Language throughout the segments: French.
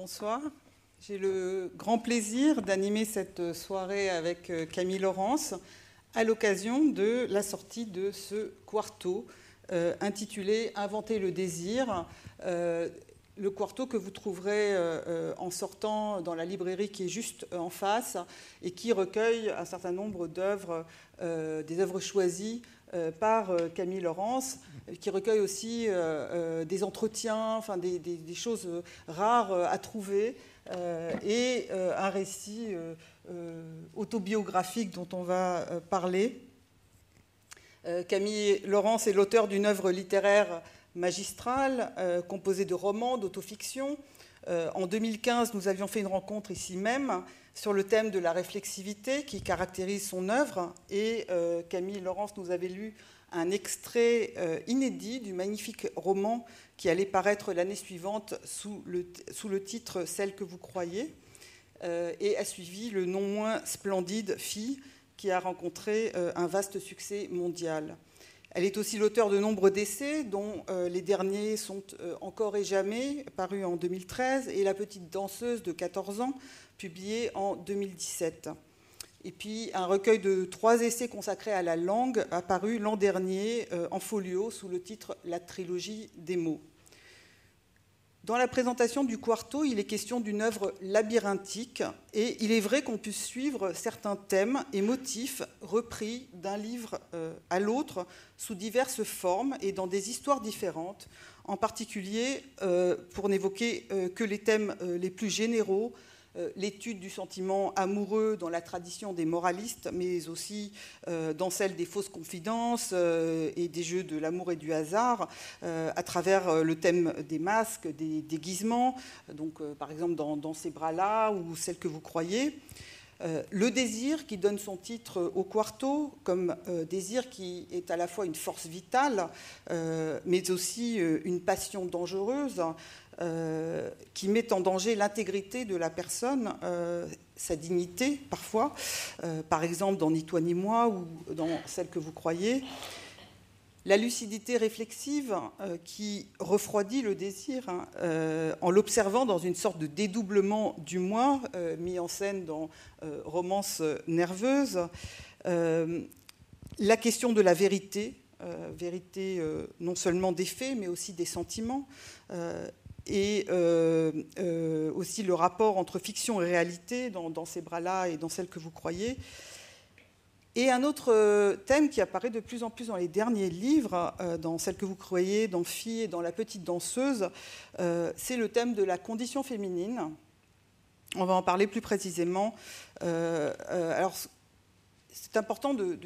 bonsoir. J'ai le grand plaisir d'animer cette soirée avec euh, Camille Laurence à l'occasion de la sortie de ce quarto euh, intitulé Inventer le désir. Euh, le quarto que vous trouverez en sortant dans la librairie qui est juste en face et qui recueille un certain nombre d'œuvres, des œuvres choisies par Camille Laurence, qui recueille aussi des entretiens, enfin des, des choses rares à trouver euh, et euh, un récit euh, autobiographique dont on va parler. Camille Laurence est l'auteur d'une œuvre littéraire magistrale composée de romans, d'autofiction. en 2015, nous avions fait une rencontre ici même sur le thème de la réflexivité qui caractérise son œuvre et Camille Laurence nous avait lu un extrait inédit du magnifique roman qui allait paraître l'année suivante sous le, titre Celle que vous croyez, euh, et a suivi le non moins splendide Fille, qui a rencontré euh, un vaste succès mondial. Elle est aussi l'auteur de nombreux d'essais, dont euh, les derniers sont Encore et jamais, paru en 2013, et La petite danseuse de 14 ans, publié en 2017. Et puis un recueil de trois essais consacrés à la langue, apparu l'an dernier en folio sous le titre La trilogie des mots. Dans la présentation du quarto, il est question d'une œuvre labyrinthique et il est vrai qu'on puisse suivre certains thèmes et motifs repris d'un livre euh, à l'autre sous diverses formes et dans des histoires différentes, en particulier euh, pour n'évoquer euh, que les thèmes les plus généraux, euh, l'étude du sentiment amoureux dans la tradition des moralistes, mais aussi euh, dans celle des fausses confidences euh, et des jeux de l'amour et du hasard, à travers le thème des masques, des déguisements, donc par exemple dans, ces bras-là ou celle que vous croyez. le désir qui donne son titre au quarto comme désir qui est à la fois une force vitale, mais aussi une passion dangereuse, euh, qui met en danger l'intégrité de la personne, euh, sa dignité parfois, euh, par exemple dans Ni toi ni moi ou dans celle que vous croyez. La lucidité réflexive qui refroidit le désir hein, en l'observant dans une sorte de dédoublement du moi mis en scène dans Romance nerveuse. la question de la vérité, vérité non seulement des faits mais aussi des sentiments, euh, aussi le rapport entre fiction et réalité dans, ces bras-là et dans celle que vous croyez. Et un autre euh, thème qui apparaît de plus en plus dans les derniers livres, dans celle que vous croyez, dans Fille et dans La petite danseuse, c'est le thème de la condition féminine. On va en parler plus précisément. alors, c'est important de,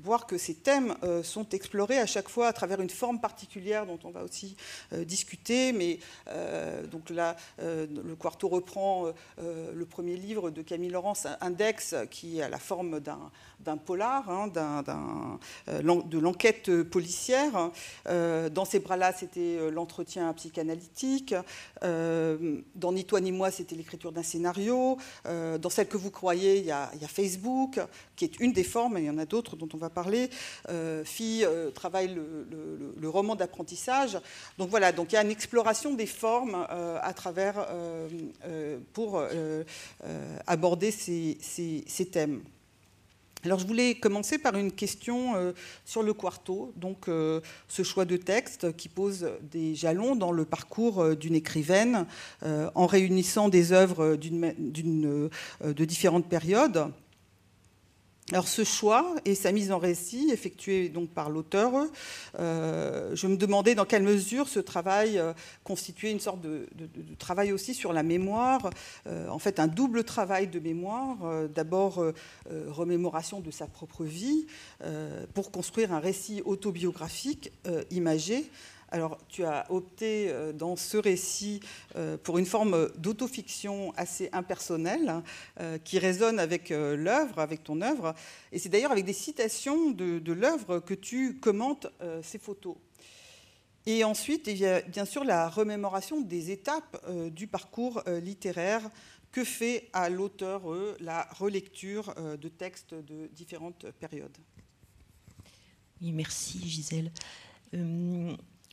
voir que ces thèmes euh, sont explorés à chaque fois à travers une forme particulière dont on va aussi euh, discuter. Mais euh, donc là, le Quarto reprend le premier livre de Camille Laurence, Index, qui a la forme d'un polar, hein, de l'enquête policière. dans ces bras-là, c'était l'entretien psychanalytique. dans Ni toi ni moi, c'était l'écriture d'un scénario. dans celle que vous croyez, il y, a, y a Facebook, qui est une des formes, et il y en a d'autres dont on va parler. Euh, Fille euh, travaille le, roman d'apprentissage. Donc voilà, donc il y a une exploration des formes euh, à travers pour aborder ces, thèmes. Alors je voulais commencer par une question sur le quarto, donc ce choix de texte qui pose des jalons dans le parcours d'une écrivaine en réunissant des œuvres de différentes périodes. Alors ce choix et sa mise en récit, effectuée donc par l'auteur, euh, je me demandais dans quelle mesure ce travail euh, constituait une sorte de, travail aussi sur la mémoire, euh, en fait un double travail de mémoire, d'abord remémoration de sa propre vie, pour construire un récit autobiographique imagé, alors, tu as opté euh, dans ce récit euh, pour une forme d'autofiction assez impersonnelle euh, qui résonne avec l'œuvre, avec ton œuvre. Et c'est d'ailleurs avec des citations de, l'œuvre que tu commentes ces photos. Et ensuite, il y a bien sûr la remémoration des étapes du parcours littéraire que fait à l'auteur la relecture de textes de différentes périodes. Oui, merci Gisèle.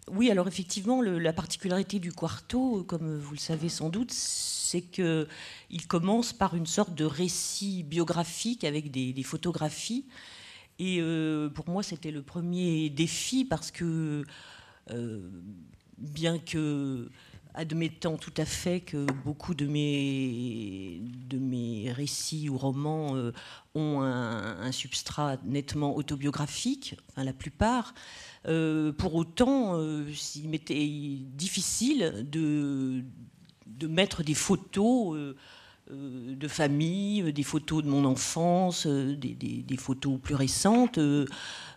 Oui, alors effectivement, la particularité du quarto, comme vous le savez sans doute, c'est qu'il commence par une sorte de récit biographique avec des, photographies. Et euh, pour moi, c'était le premier défi parce que, euh, bien que admettant tout à fait que beaucoup de mes, récits ou romans euh, ont un, substrat nettement autobiographique, la plupart, pour autant, il m'était difficile de, mettre des photos euh, euh, de famille, euh, des photos de mon enfance, des, photos plus récentes,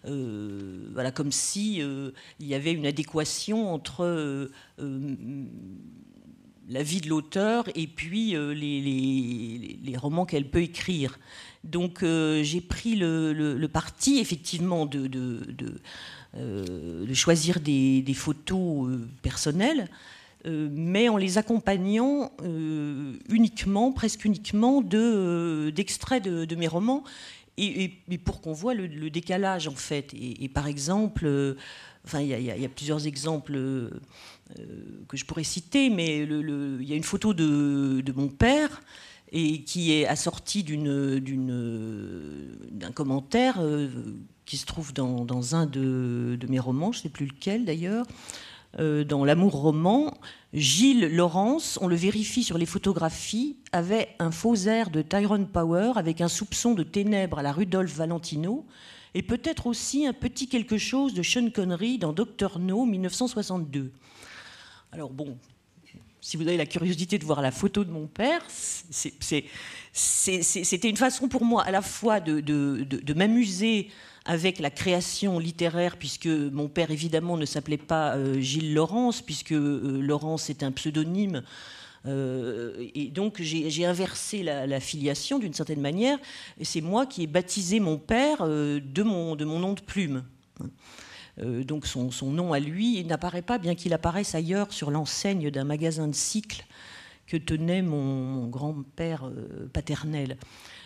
voilà, comme si il y avait une adéquation entre la vie de l'auteur et puis les, romans qu'elle peut écrire. Donc j'ai pris le, parti effectivement de choisir des, photos personnelles. Euh, mais en les accompagnant euh, uniquement, presque uniquement, euh, d'extraits de, mes romans, et, pour qu'on voit le, décalage en fait. Et, par exemple, enfin, il y, a plusieurs exemples que je pourrais citer, mais il y a une photo de, mon père et qui est assortie d'un commentaire qui se trouve dans, un de, de, mes romans, je ne sais plus lequel d'ailleurs, euh, dans L'amour roman, Gilles Laurence, on le vérifie sur les photographies, avait un faux air de Tyrone Power avec un soupçon de ténèbres à la Rudolph Valentino et peut-être aussi un petit quelque chose de Sean Connery dans Doctor No 1962. Alors bon, si vous avez la curiosité de voir la photo de mon père, c'était une façon pour moi à la fois de m'amuser avec la création littéraire, puisque mon père évidemment ne s'appelait pas euh, Gilles Laurence, puisque euh, Laurence est un pseudonyme. Euh, et donc j'ai inversé la, filiation d'une certaine manière, c'est moi qui ai baptisé mon père de, mon, nom de plume. donc son, son, nom à lui n'apparaît pas, bien qu'il apparaisse ailleurs sur l'enseigne d'un magasin de cycles que tenait mon grand-père paternel.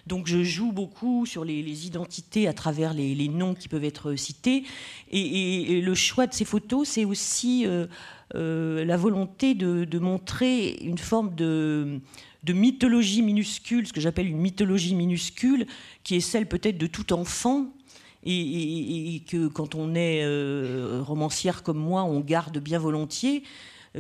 Donc je joue beaucoup sur les, identités à travers les, noms qui peuvent être cités. Et, le choix de ces photos, c'est aussi euh, euh, la volonté de, montrer une forme de, mythologie minuscule, ce que j'appelle une mythologie minuscule, qui est celle peut-être de tout enfant. Et, que quand on est euh, romancière comme moi, on garde bien volontiers,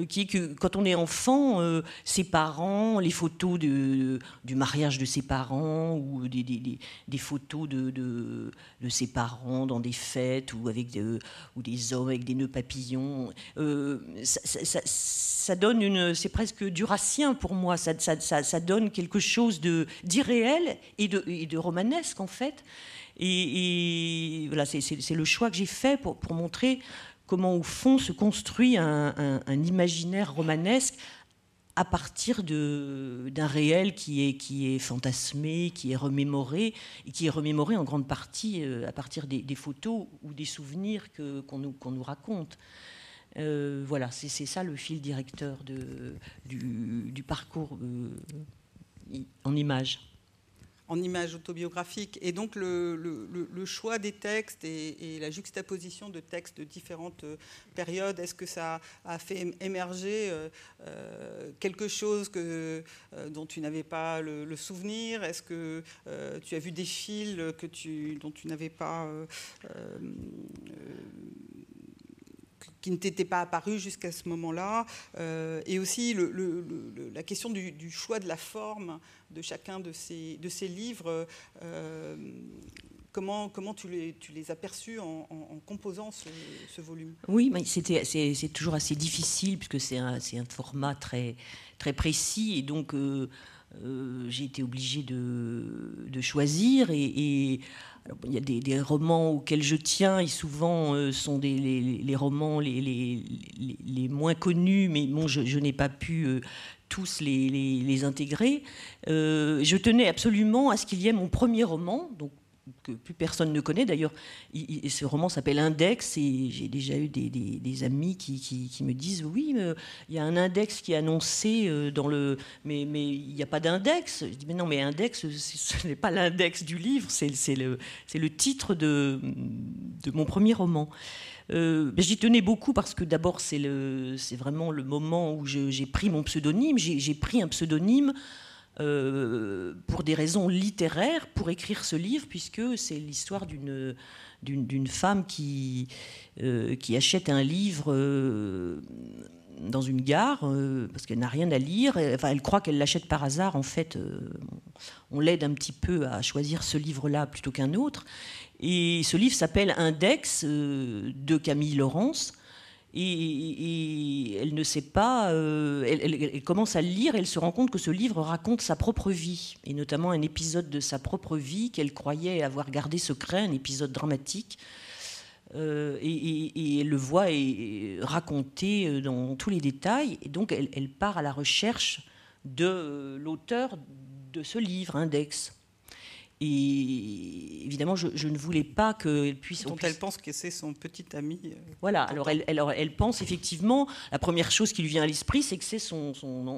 qui est que quand on est enfant, euh, ses parents, les photos du mariage de ses parents ou des, photos de, ses parents dans des fêtes ou avec des hommes avec des nœuds papillons, euh, ça, donne une, c'est presque durassien pour moi. Ça, donne quelque chose d'irréel et de, romanesque en fait. Et, voilà, c'est le choix que j'ai fait pour montrer comment au fond se construit un, imaginaire romanesque à partir d'un réel qui est, fantasmé, qui est remémoré, et qui est remémoré en grande partie euh, à partir des, photos ou des souvenirs qu'on nous, raconte. Euh, voilà, c'est ça le fil directeur du, parcours euh, en images en images autobiographiques. Et donc le, choix des textes et, la juxtaposition de textes de différentes euh, périodes, est-ce que ça a fait émerger euh, euh, quelque chose que, dont tu n'avais pas le, souvenir? Est-ce que tu as vu des fils que tu, dont tu n'avais pas qui ne t'étaient pas apparus jusqu'à ce moment-là, et aussi la question du, choix de la forme de chacun de ces, livres. Euh, comment, tu, les, as perçus en, composant ce, volume? Oui, c'est toujours assez difficile puisque c'est un, format très, précis. Et donc euh, euh, j'ai été obligée de, de choisir. Et, il y a des, romans auxquels je tiens, et souvent sont des, les, romans les, moins connus, mais je, n'ai pas pu tous les, intégrer. Euh, je tenais absolument à ce qu'il y ait mon premier roman, que plus personne ne connaît. D'ailleurs, ce roman s'appelle Index et j'ai déjà eu des, amis qui, me disent oui, il y a un index qui est annoncé euh, dans le, mais il n'y a pas d'index. Je dis mais non, mais index, ce n'est pas l'index du livre, c'est le, le titre de, de mon premier roman. j'y tenais beaucoup parce que d'abord c'est vraiment le moment où j'ai pris mon pseudonyme. J'ai pris un pseudonyme pour des raisons littéraires pour écrire ce livre, puisque c'est l'histoire d'une d'une femme qui, qui achète un livre dans une gare euh, parce qu'elle n'a rien à lire. Enfin, elle croit qu'elle l'achète par hasard. En fait, euh, on l'aide un petit peu à choisir ce livre-là plutôt qu'un autre. Et ce livre s'appelle Index euh, de Camille Laurence. Et, elle ne sait pas, elle, commence à le lire et elle se rend compte que ce livre raconte sa propre vie, et notamment un épisode de sa propre vie qu'elle croyait avoir gardé secret, un épisode dramatique euh, et, elle le voit et, raconté euh, dans tous les détails. Et donc, elle, part à la recherche de euh, l'auteur de ce livre, Index. Et évidemment, je, ne voulais pas qu'elle puisse. Dont elle pense que c'est son petit ami. Euh, voilà, alors elle, elle, pense effectivement, la première chose qui lui vient à l'esprit, c'est que c'est son,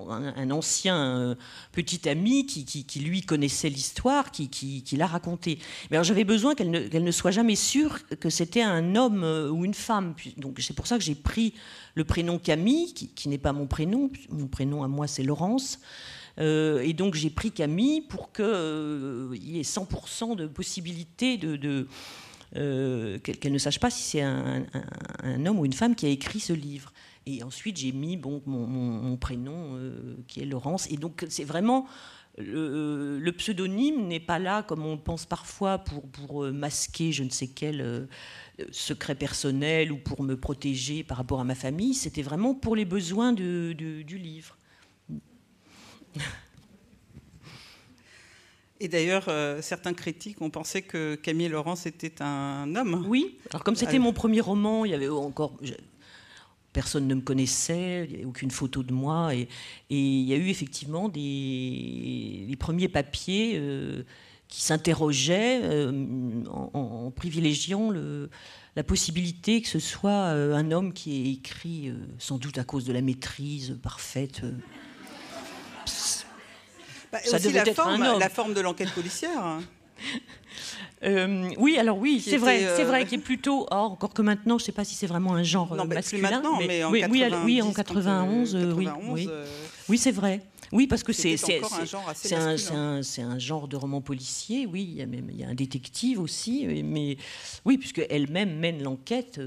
un, ancien euh, petit ami qui, qui, lui connaissait l'histoire, qui, qui, l'a raconté. Mais alors j'avais besoin qu'elle ne, ne, soit jamais sûre que c'était un homme euh, ou une femme. Donc c'est pour ça que j'ai pris le prénom Camille, qui, n'est pas mon prénom. Mon prénom à moi, c'est Laurence. Euh, et donc j'ai pris Camille pour qu'il euh, y ait 100% de possibilité de, euh, qu'elle ne sache pas si c'est un, homme ou une femme qui a écrit ce livre. Et ensuite j'ai mis bon, mon, prénom qui est Laurence. Et donc c'est vraiment le, pseudonyme n'est pas là comme on pense parfois pour, pour masquer je ne sais quel secret personnel ou pour me protéger par rapport à ma famille. C'était vraiment pour les besoins du livre. Et d'ailleurs, euh, certains critiques ont pensé que Camille Laurence était un homme. Oui, alors comme c'était mon premier roman, il y avait encore. personne ne me connaissait, il n'y avait aucune photo de moi. Et, il y a eu effectivement des, les premiers papiers euh, qui s'interrogeaient euh, en, privilégiant le, la possibilité que ce soit un homme qui ait écrit, sans doute à cause de la maîtrise parfaite. Bah, ça devait la être forme, un homme. La forme de l'enquête policière. Hein. Euh, oui, alors oui, c'est vrai, c'est vrai euh, qu'il est plutôt. Or, encore que maintenant, je ne sais pas si c'est vraiment un genre non, masculin. Plus maintenant, mais, en oui, 90, oui, en 91, euh, oui, oui. oui c'est vrai. Oui, parce que c'est un, un, genre de roman policier. Oui, il y a même il y a un détective aussi, mais oui, puisque elle-même mène l'enquête,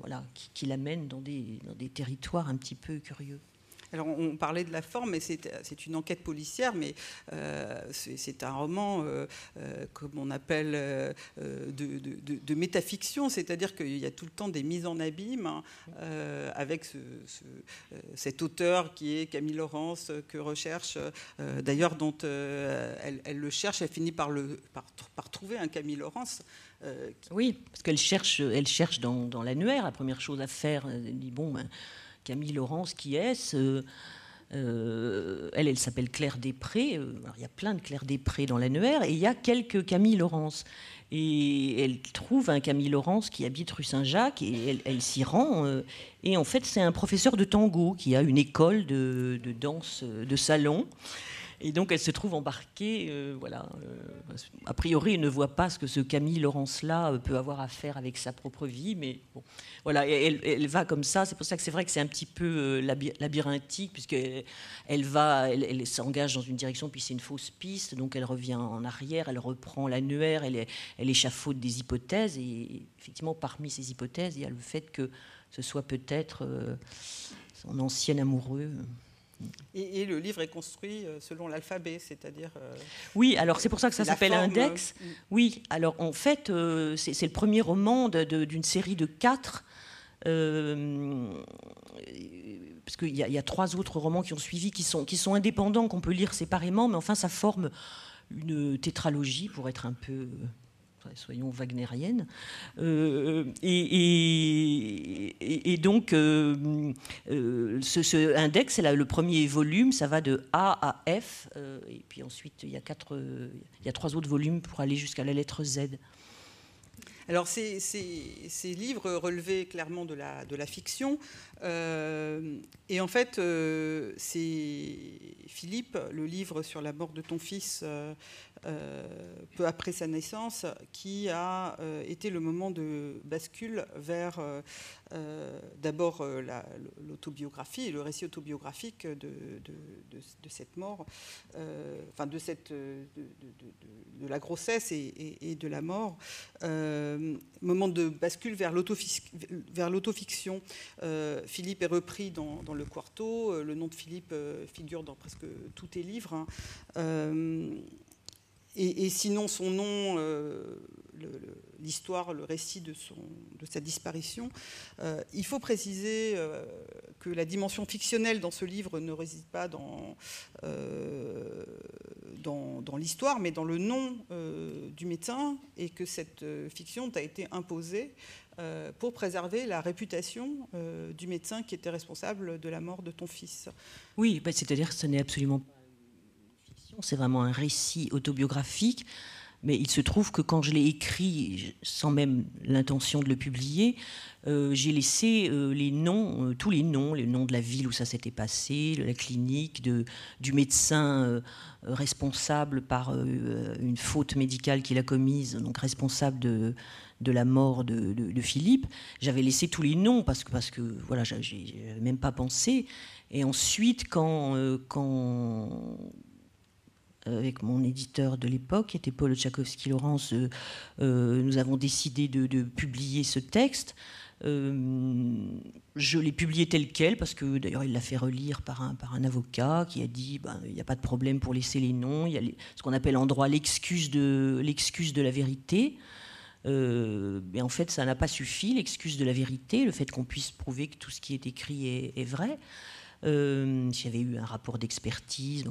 voilà, qui, qui l'amène dans des, dans des territoires un petit peu curieux. Alors, on parlait de la forme, mais c'est une enquête policière, mais euh, c'est un roman, euh, euh, comme on appelle, de, métafiction, c'est-à-dire qu'il y a tout le temps des mises en abîme hein, avec cet auteur qui est Camille Laurence, que recherche, d'ailleurs, dont elle, le cherche, elle finit par, trouver un Camille Laurence. Oui, parce qu'elle cherche, elle cherche dans, l'annuaire, la première chose à faire, elle dit, bon, ben, Camille Laurence, qui est-ce euh, euh, elle, elle s'appelle Claire Després. Euh, il y a plein de Claire Després dans l'annuaire et il y a quelques Camille Laurence. Et elle trouve un Camille Laurence qui habite rue Saint-Jacques et elle, s'y rend. et en fait, c'est un professeur de tango qui a une école de, de danse de salon. Et donc elle se trouve embarquée, euh, voilà. Euh, a priori, elle ne voit pas ce que ce Camille Laurence-là euh, peut avoir à faire avec sa propre vie, mais bon, voilà, elle, va comme ça. C'est pour ça que c'est vrai que c'est un petit peu labyrinthique, puisqu'elle elle va, elle, s'engage dans une direction, puis c'est une fausse piste, donc elle revient en arrière, elle reprend l'annuaire, elle, elle échafaude des hypothèses, et effectivement, parmi ces hypothèses, il y a le fait que ce soit peut-être son ancien amoureux. Et, le livre est construit euh, selon l'alphabet, c'est-à-dire. Euh, oui, alors c'est pour ça que ça s'appelle Index. Euh, oui, alors en fait, c'est le premier roman d'une série de quatre. parce qu'il y, y, a trois autres romans qui ont suivi, qui sont, qui sont indépendants, qu'on peut lire séparément, mais enfin, ça forme une tétralogie pour être un peu soyons wagnériennes. Euh, et, donc, euh, euh, ce, index, c'est le premier volume, ça va de A à F, et puis ensuite, il y, a quatre, il y a trois autres volumes pour aller jusqu'à la lettre Z. Alors ces, livres relevaient clairement de la, fiction. Et en fait, c'est Philippe, le livre sur la mort de ton fils, peu après sa naissance, qui a été le moment de bascule vers d'abord l'autobiographie le récit autobiographique de, cette mort, enfin de, cette, de, la grossesse et, de la mort. moment de bascule vers l'autofiction. Philippe est repris dans, le quarto. Euh, le nom de Philippe euh, figure dans presque tous tes livres. Hein. Euh, et, sinon, son nom, l'histoire, le, récit de, sa disparition. il faut préciser que la dimension fictionnelle dans ce livre ne réside pas dans, l'histoire, mais dans le nom du médecin, et que cette fiction t'a été imposée euh, pour préserver la réputation euh, du médecin qui était responsable de la mort de ton fils. Oui, bah, c'est-à-dire que ce n'est absolument pas c'est vraiment un récit autobiographique. Mais il se trouve que quand je l'ai écrit, sans même l'intention de le publier, euh, j'ai laissé les noms, tous les noms, les noms de la ville où ça s'était passé, de la clinique, de, du médecin responsable par une faute médicale qu'il a commise, donc responsable de, de la mort de, Philippe, j'avais laissé tous les noms parce que, parce que voilà, même pas pensé. Et ensuite, quand, euh, quand avec mon éditeur de l'époque, qui était Paul Tchaikovsky-Laurence, euh, euh, nous avons décidé de, publier ce texte. je l'ai publié tel quel, parce que d'ailleurs il l'a fait relire par un, par un avocat qui a dit ben, il n'y a pas de problème pour laisser les noms, il y a ce qu'on appelle en droit l'excuse de, de la vérité. Euh, mais en fait, ça n'a pas suffi, l'excuse de la vérité, le fait qu'on puisse prouver que tout ce qui est écrit est, vrai. Euh, S'il y avait eu un rapport d'expertise.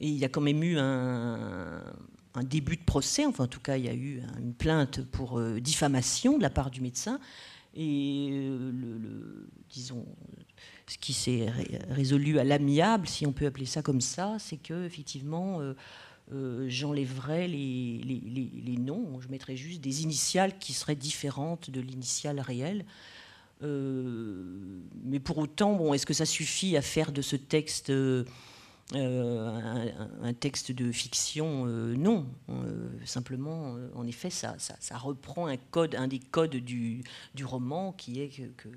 Et il y a quand même eu un, début de procès, enfin en tout cas, il y a eu une plainte pour euh, diffamation de la part du médecin. Et euh, le, disons, ce qui s'est résolu à l'amiable, si on peut appeler ça comme ça, c'est que effectivement, euh, j'enlèverais les, noms, je mettrais juste des initiales qui seraient différentes de l'initiale réelle. Euh, mais pour autant, bon, est-ce que ça suffit à faire de ce texte euh, un, texte de fiction Non. simplement, en effet, ça, ça, reprend un code, un des codes du, du roman qui est que,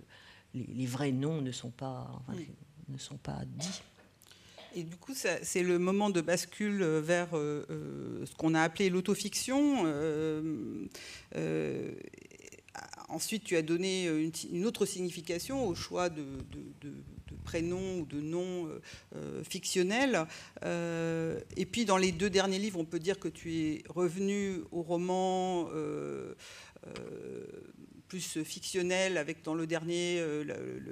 les, vrais noms ne sont pas, ne sont pas dits. Et du coup, c'est le moment de bascule vers euh, euh, ce qu'on a appelé l'autofiction. Euh, ensuite, tu as donné une, autre signification au choix de, prénoms ou de noms fictionnels. et puis, dans les deux derniers livres, on peut dire que tu es revenu au roman plus fictionnel, avec dans le dernier euh,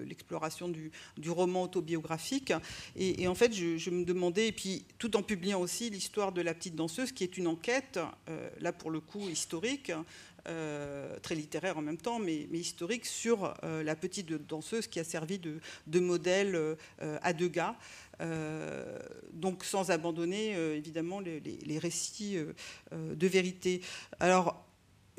l'exploration du, roman autobiographique. Et, en fait, je, me demandais, et puis tout en publiant aussi l'histoire de la petite danseuse, qui est une enquête, euh, là pour le coup historique, euh, très littéraire en même temps, mais, historique, sur la petite danseuse qui a servi de, modèle à deux gars. donc sans abandonner évidemment les récits de vérité. Alors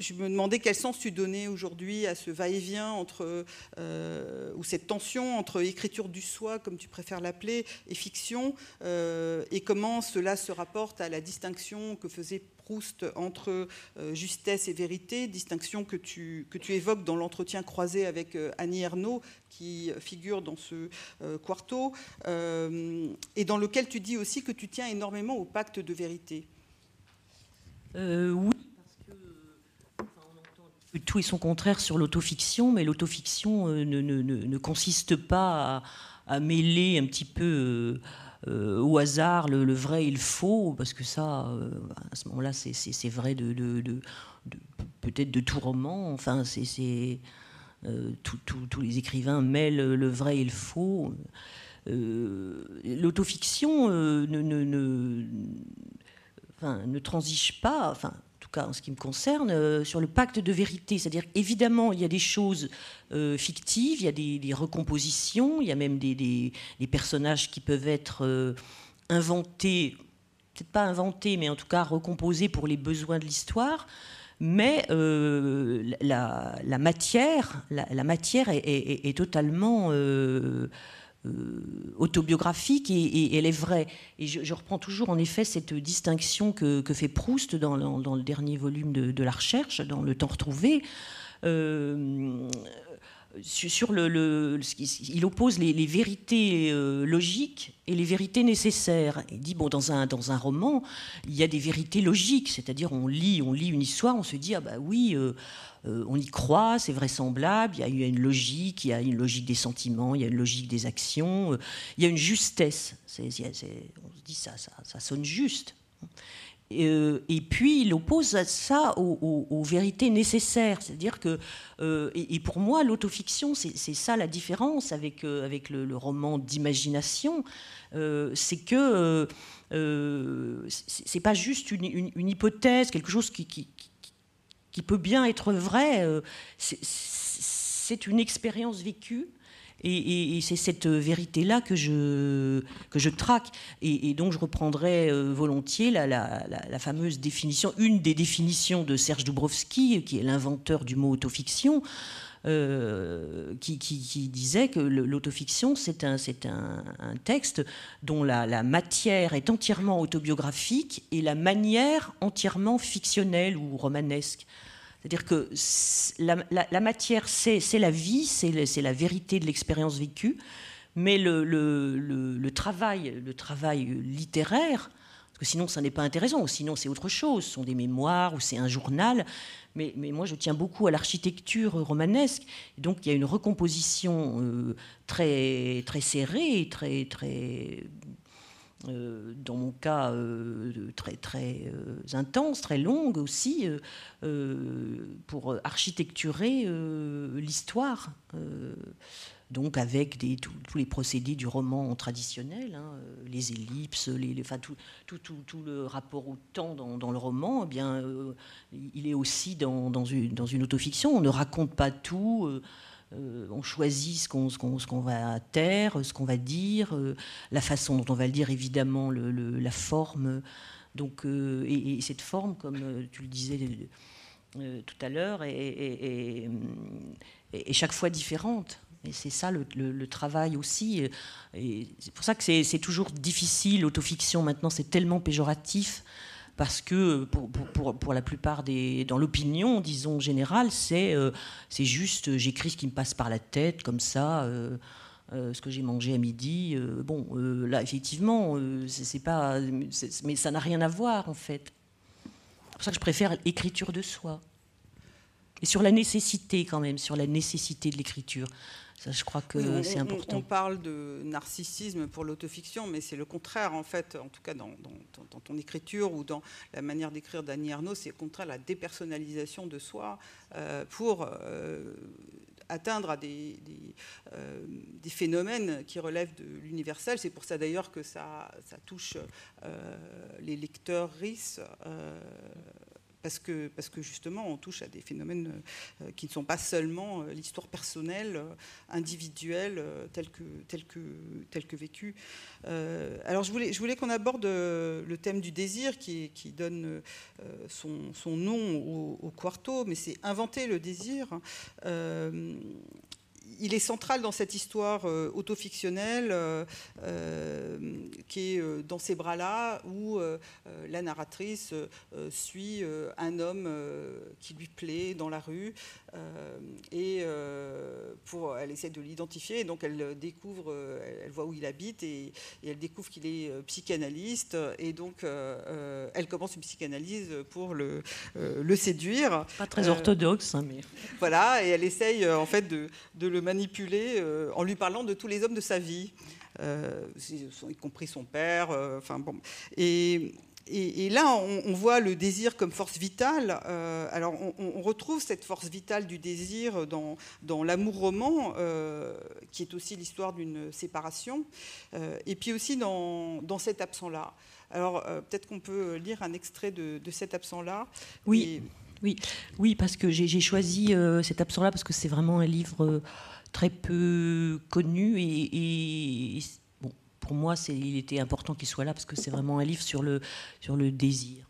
je me demandais quel sens tu donnais aujourd'hui à ce va-et-vient entre, euh, ou cette tension entre écriture du soi, comme tu préfères l'appeler, et fiction, euh, et comment cela se rapporte à la distinction que faisait Proust entre euh, justesse et vérité, distinction que tu, que tu évoques dans l'entretien croisé avec Annie Ernaux, qui figure dans ce quarto, et dans lequel tu dis aussi que tu tiens énormément au pacte de vérité. oui tout et son contraire sur l'autofiction, mais l'autofiction euh, ne, consiste pas à, mêler un petit peu euh, euh, au hasard le, vrai et le faux, parce que ça, à ce moment-là, c'est vrai de, peut-être de tout roman. Enfin, c'est tous les écrivains mêlent le vrai et le faux. L'autofiction ne, ne, ne transige pas. Enfin, cas en ce qui me concerne, euh, sur le pacte de vérité. C'est-à-dire, évidemment, il y a des choses euh, fictives, il y a des, recompositions, il y a même des, personnages qui peuvent être euh, inventés, peut-être pas inventés, mais en tout cas recomposés pour les besoins de l'histoire. mais la, matière, la, matière est, totalement autobiographique et, elle est vraie. Et je, reprends toujours en effet cette distinction que, fait Proust dans, le dernier volume de, la recherche, dans Le temps retrouvé sur le, il oppose les, vérités euh, logiques et les vérités nécessaires. Il dit bon dans un roman il y a des vérités logiques, c'est-à-dire on lit une histoire, on se dit ah bah oui euh, euh, on y croit, c'est vraisemblable, il y a une logique, il y a une logique des sentiments, il y a une logique des actions, il y a une justesse. on se dit ça, ça sonne juste. Euh, et puis il oppose ça aux, vérités nécessaires. C'est-à-dire que, euh, et, pour moi, l'autofiction, c'est ça la différence avec, euh, avec le, roman d'imagination, c'est que c'est pas juste une, hypothèse, quelque chose qui, qui, qui, peut bien être vrai, c'est une expérience vécue et, c'est cette vérité-là que je, que je traque. Et, donc je reprendrai euh, volontiers la, fameuse définition, une des définitions de Serge Dubrovski, qui est l'inventeur du mot autofiction. Euh, qui, disait que l'autofiction, c'est un, un, texte dont la, matière est entièrement autobiographique et la manière entièrement fictionnelle ou romanesque. C'est-à-dire que la, matière, c'est la vie, c'est la vérité de l'expérience vécue, mais le, travail, le travail littéraire, parce que sinon ça n'est pas intéressant, sinon c'est autre chose, ce sont des mémoires ou c'est un journal, mais, moi je tiens beaucoup à l'architecture romanesque, donc il y a une recomposition euh, très, très serrée, très, très euh, dans mon cas euh, très très euh, intense, très longue aussi, pour architecturer l'histoire. donc avec des, tous les procédés du roman traditionnel, hein, les ellipses, enfin, tout, le rapport au temps dans, le roman, eh bien, il est aussi dans, une, dans une autofiction. On ne raconte pas tout. Euh, on choisit ce qu'on va taire, ce qu'on va dire, euh, la façon dont on va le dire, évidemment, la forme. Donc, euh, et, cette forme, comme tu le disais tout à l'heure, est, chaque fois différente. Et c'est ça le, travail aussi. C'est pour ça que c'est toujours difficile, l'autofiction maintenant, c'est tellement péjoratif parce que pour, la plupart des, dans l'opinion, disons générale, c'est euh, c'est juste j'écris ce qui me passe par la tête comme ça. Euh, euh, ce que j'ai mangé à midi, bon, là effectivement, c'est pas, mais ça n'a rien à voir en fait. C'est pour ça que je préfère l'écriture de soi. Et sur la nécessité quand même, sur la nécessité de l'écriture je crois que c'est important. On, parle de narcissisme pour l'autofiction, mais c'est le contraire, en fait, en tout cas dans, ton écriture ou dans la manière d'écrire d'Annie Arnaud, c'est au contraire la dépersonnalisation de soi euh, pour euh, atteindre à des, euh, des, phénomènes qui relèvent de l'universel. C'est pour ça d'ailleurs que ça, ça touche les lecteurs RIS parce que, parce que justement on touche à des phénomènes euh, qui ne sont pas seulement euh, l'histoire personnelle, euh, individuelle, telle que, telle que, telle que vécue. alors je voulais, je voulais qu'on aborde le thème du désir qui, donne son, nom au, quarto, mais c'est inventer le désir il est central dans cette histoire euh, autofictionnelle euh, euh, qui est dans ces bras-là, où la narratrice suit un homme qui lui plaît dans la rue, et pour, elle essaie de l'identifier, donc elle découvre, elle voit où il habite, et, elle découvre qu'il est psychanalyste, et donc elle commence une psychanalyse pour le, le séduire. Pas très orthodoxe, hein, mais... Voilà, et elle essaye en fait de, de le manipuler euh, en lui parlant de tous les hommes de sa vie, euh, y compris son père. Euh, enfin bon. Et, et, là, on, voit le désir comme force vitale. alors, on, retrouve cette force vitale du désir dans, dans l'amour roman, qui est aussi l'histoire d'une séparation, et puis aussi dans, dans cet absent-là. Alors, peut-être qu'on peut lire un extrait de, de cet absent-là. Oui. Oui, oui, parce que j'ai choisi euh, cet absent-là parce que c'est vraiment un livre euh, très peu connu et, bon, pour moi, il était important qu'il soit là parce que c'est vraiment un livre sur le, sur le désir.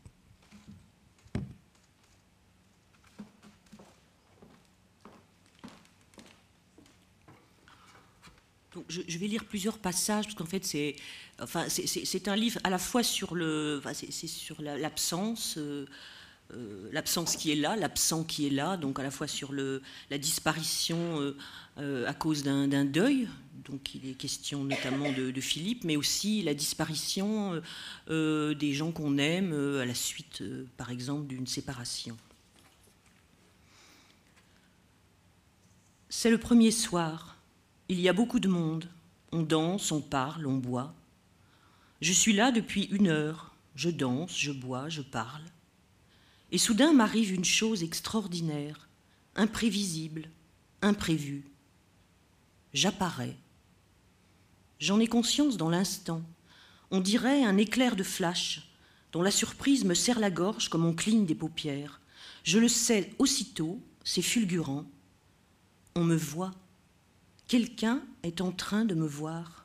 Donc, je, vais lire plusieurs passages parce qu'en fait c'est enfin, un livre à la fois sur l'absence, enfin, sur l'absence euh, l'absence qui est là, l'absent qui est là, donc à la fois sur la disparition euh, à cause d'un deuil, donc il est question notamment de Philippe, mais aussi la disparition des gens qu'on aime à la suite, par exemple, d'une séparation. C'est le premier soir. Il y a beaucoup de monde. On danse, on parle, on boit. Je suis là depuis une heure. Je danse, je bois, je parle. Et soudain m'arrive une chose extraordinaire, imprévisible, imprévue. J'apparais. J'en ai conscience dans l'instant. On dirait un éclair de flash, dont la surprise me serre la gorge comme on cligne des paupières. Je le sais aussitôt, c'est fulgurant on me voit. Quelqu'un est en train de me voir.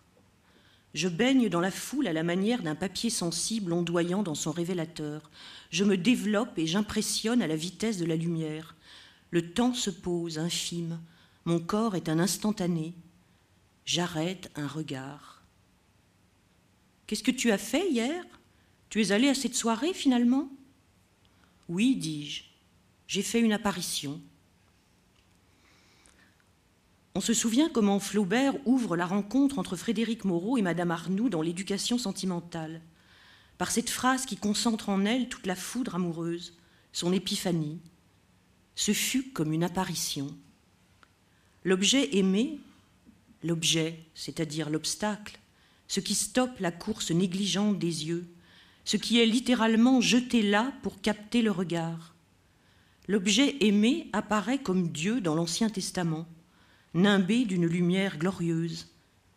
Je baigne dans la foule à la manière d'un papier sensible ondoyant dans son révélateur. Je me développe et j'impressionne à la vitesse de la lumière. Le temps se pose, infime. Mon corps est un instantané. J'arrête un regard. Qu'est-ce que tu as fait hier? Tu es allé à cette soirée finalement? Oui, dis-je. J'ai fait une apparition. On se souvient comment Flaubert ouvre la rencontre entre Frédéric Moreau et Madame Arnoux dans l'éducation sentimentale, par cette phrase qui concentre en elle toute la foudre amoureuse, son épiphanie. Ce fut comme une apparition. L'objet aimé, l'objet, c'est-à-dire l'obstacle, ce qui stoppe la course négligente des yeux, ce qui est littéralement jeté là pour capter le regard. L'objet aimé apparaît comme Dieu dans l'Ancien Testament nimbé d'une lumière glorieuse,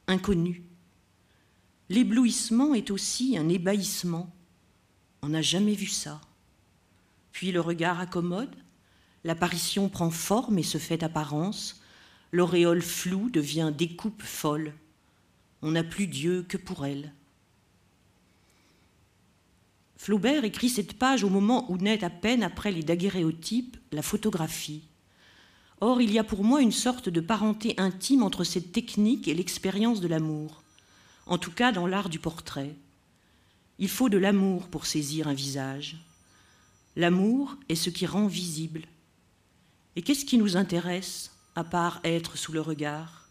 inconnue. L'éblouissement est aussi un ébahissement. On n'a jamais vu ça. Puis le regard accommode, l'apparition prend forme et se fait apparence, l'auréole floue devient découpe folle. On n'a plus Dieu que pour elle. Flaubert écrit cette page au moment où naît à peine après les daguerréotypes la photographie. Or, il y a pour moi une sorte de parenté intime entre cette technique et l'expérience de l'amour, en tout cas dans l'art du portrait. Il faut de l'amour pour saisir un visage. L'amour est ce qui rend visible. Et qu'est-ce qui nous intéresse, à part être sous le regard?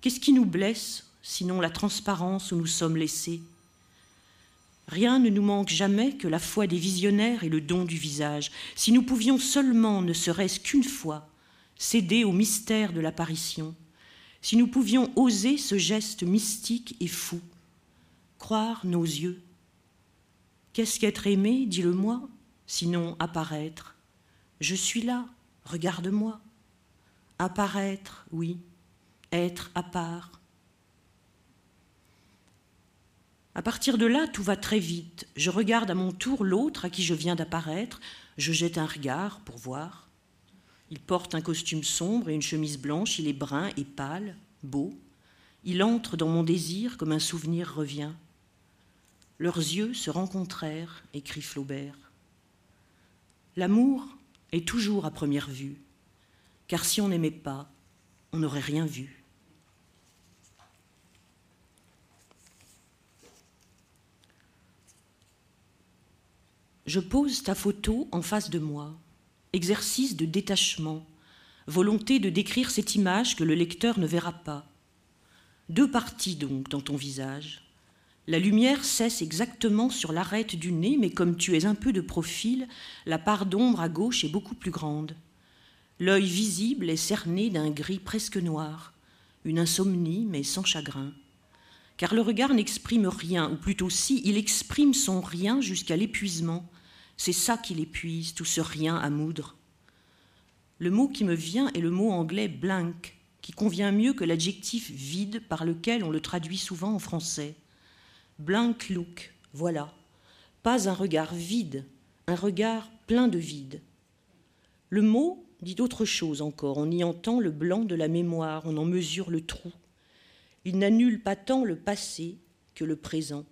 Qu'est-ce qui nous blesse, sinon la transparence où nous sommes laissés? Rien ne nous manque jamais que la foi des visionnaires et le don du visage. Si nous pouvions seulement, ne serait-ce qu'une fois, céder au mystère de l'apparition, si nous pouvions oser ce geste mystique et fou, croire nos yeux. Qu'est-ce qu'être aimé, dis-le-moi, sinon apparaître? Je suis là, regarde-moi. Apparaître, oui, être à part. À partir de là, tout va très vite. Je regarde à mon tour l'autre à qui je viens d'apparaître, je jette un regard pour voir. Il porte un costume sombre et une chemise blanche, il est brun et pâle, beau. Il entre dans mon désir comme un souvenir revient. Leurs yeux se rencontrèrent, écrit Flaubert. L'amour est toujours à première vue, car si on n'aimait pas, on n'aurait rien vu. Je pose ta photo en face de moi exercice de détachement, volonté de décrire cette image que le lecteur ne verra pas. Deux parties donc dans ton visage. La lumière cesse exactement sur l'arête du nez, mais comme tu es un peu de profil, la part d'ombre à gauche est beaucoup plus grande. L'œil visible est cerné d'un gris presque noir, une insomnie mais sans chagrin. Car le regard n'exprime rien, ou plutôt si, il exprime son rien jusqu'à l'épuisement, c'est ça qui l'épuise, tout ce rien à moudre. Le mot qui me vient est le mot anglais blank, qui convient mieux que l'adjectif vide par lequel on le traduit souvent en français. Blank look, voilà. Pas un regard vide, un regard plein de vide. Le mot dit autre chose encore, on y entend le blanc de la mémoire, on en mesure le trou. Il n'annule pas tant le passé que le présent.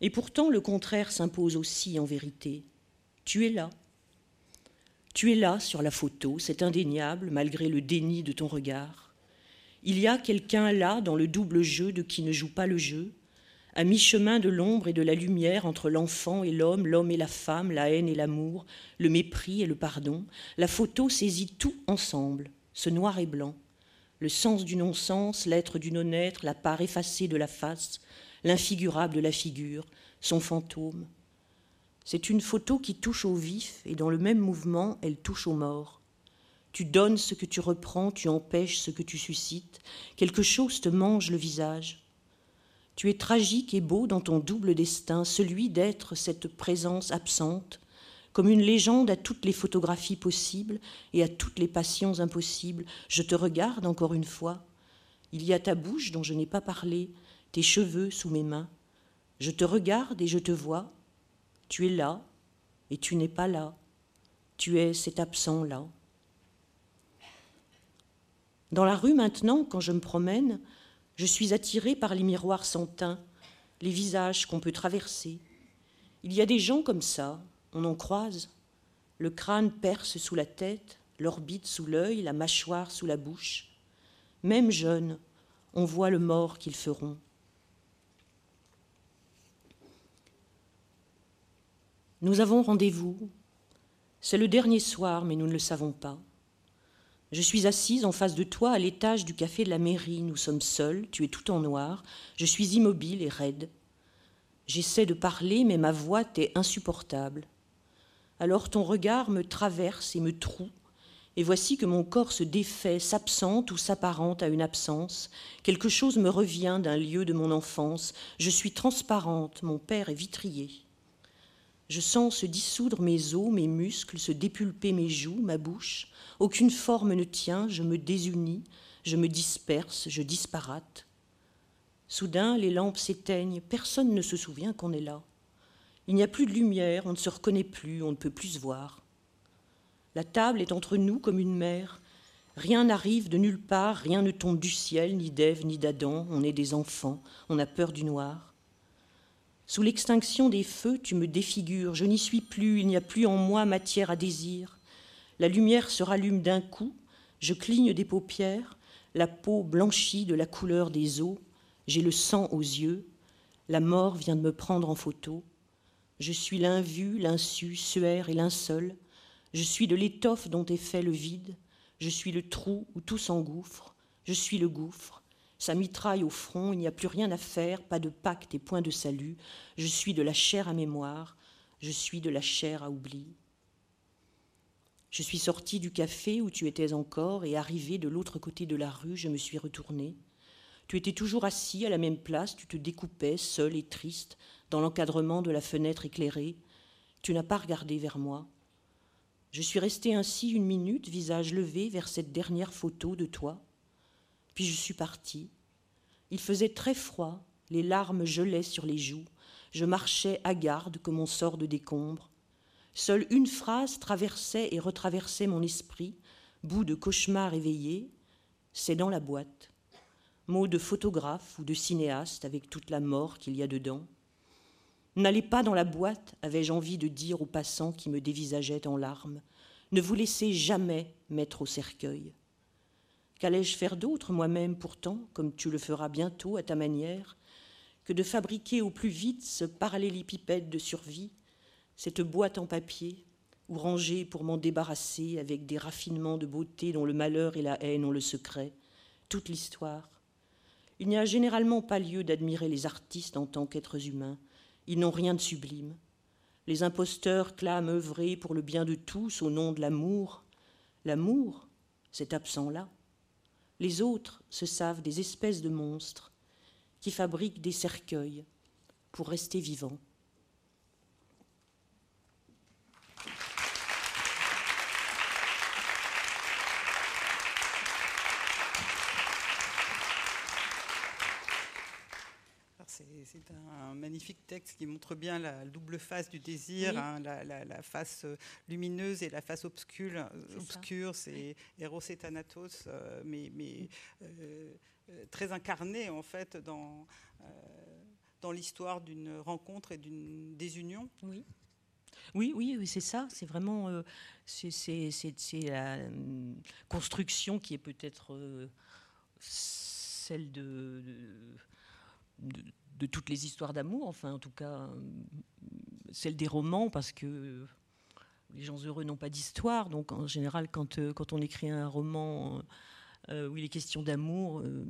Et pourtant, le contraire s'impose aussi en vérité. Tu es là. Tu es là sur la photo, c'est indéniable malgré le déni de ton regard. Il y a quelqu'un là dans le double jeu de qui ne joue pas le jeu, à mi-chemin de l'ombre et de la lumière entre l'enfant et l'homme, l'homme et la femme, la haine et l'amour, le mépris et le pardon, la photo saisit tout ensemble, ce noir et blanc, le sens du non-sens, l'être du non-être, la part effacée de la face, l'infigurable de la figure, son fantôme. C'est une photo qui touche au vif et dans le même mouvement, elle touche aux morts. Tu donnes ce que tu reprends, tu empêches ce que tu suscites, quelque chose te mange le visage. Tu es tragique et beau dans ton double destin, celui d'être cette présence absente, comme une légende à toutes les photographies possibles et à toutes les passions impossibles. Je te regarde encore une fois. Il y a ta bouche dont je n'ai pas parlé, tes cheveux sous mes mains. Je te regarde et je te vois. Tu es là et tu n'es pas là. Tu es cet absent-là. Dans la rue maintenant, quand je me promène, je suis attirée par les miroirs sans teint, les visages qu'on peut traverser. Il y a des gens comme ça, on en croise. Le crâne perce sous la tête, l'orbite sous l'œil, la mâchoire sous la bouche. Même jeunes, on voit le mort qu'ils feront. Nous avons rendez-vous. C'est le dernier soir, mais nous ne le savons pas. Je suis assise en face de toi à l'étage du café de la mairie. Nous sommes seuls, tu es tout en noir. Je suis immobile et raide. J'essaie de parler, mais ma voix t'est insupportable. Alors ton regard me traverse et me troue, et voici que mon corps se défait, s'absente ou s'apparente à une absence. Quelque chose me revient d'un lieu de mon enfance. Je suis transparente, mon père est vitrier. Je sens se dissoudre mes os, mes muscles, se dépulper mes joues, ma bouche. Aucune forme ne tient, je me désunis, je me disperse, je disparate. Soudain, les lampes s'éteignent, personne ne se souvient qu'on est là. Il n'y a plus de lumière, on ne se reconnaît plus, on ne peut plus se voir. La table est entre nous comme une mer. Rien n'arrive de nulle part, rien ne tombe du ciel, ni d'Ève, ni d'Adam. On est des enfants, on a peur du noir. Sous l'extinction des feux, tu me défigures, je n'y suis plus, il n'y a plus en moi matière à désir. La lumière se rallume d'un coup, je cligne des paupières, la peau blanchit de la couleur des os, j'ai le sang aux yeux, la mort vient de me prendre en photo. Je suis l'invu, l'insu, suaire et linceul, je suis de l'étoffe dont est fait le vide, je suis le trou où tout s'engouffre, je suis le gouffre, sa mitraille au front, il n'y a plus rien à faire, pas de pacte et point de salut, je suis de la chair à mémoire, je suis de la chair à oubli. Je suis sortie du café où tu étais encore et arrivée de l'autre côté de la rue, je me suis retournée. Tu étais toujours assis à la même place, tu te découpais, seul et triste, dans l'encadrement de la fenêtre éclairée. Tu n'as pas regardé vers moi. Je suis restée ainsi une minute, visage levé vers cette dernière photo de toi. Puis je suis partie. Il faisait très froid, les larmes gelaient sur les joues. Je marchais à garde comme on sort de décombres. Seule une phrase traversait et retraversait mon esprit, bout de cauchemar éveillé, c'est dans la boîte. Mot de photographe ou de cinéaste avec toute la mort qu'il y a dedans. N'allez pas dans la boîte, avais-je envie de dire aux passants qui me dévisageaient en larmes. Ne vous laissez jamais mettre au cercueil. Qu'allais-je faire d'autre moi-même pourtant, comme tu le feras bientôt à ta manière, que de fabriquer au plus vite ce parallélépipède de survie cette boîte en papier, ou rangée pour m'en débarrasser avec des raffinements de beauté dont le malheur et la haine ont le secret, toute l'histoire? Il n'y a généralement pas lieu d'admirer les artistes en tant qu'êtres humains. Ils n'ont rien de sublime. Les imposteurs clament œuvrer pour le bien de tous au nom de l'amour. L'amour, cet absent-là. Les autres se savent des espèces de monstres qui fabriquent des cercueils pour rester vivants. C'est un magnifique texte qui montre bien la double face du désir, hein, la, face euh, lumineuse et la face obscure. Obscure, c'est Eros et Thanatos, euh, mais, euh, très incarné en fait dans, dans l'histoire d'une rencontre et d'une désunion. Oui. Oui, oui, c'est ça. C'est vraiment c'est la construction qui est peut-être celle de, de, toutes les histoires d'amour, enfin en tout cas celle des romans, parce que les gens heureux n'ont pas d'histoire, donc en général quand, quand on écrit un roman euh, où il est question d'amour, euh,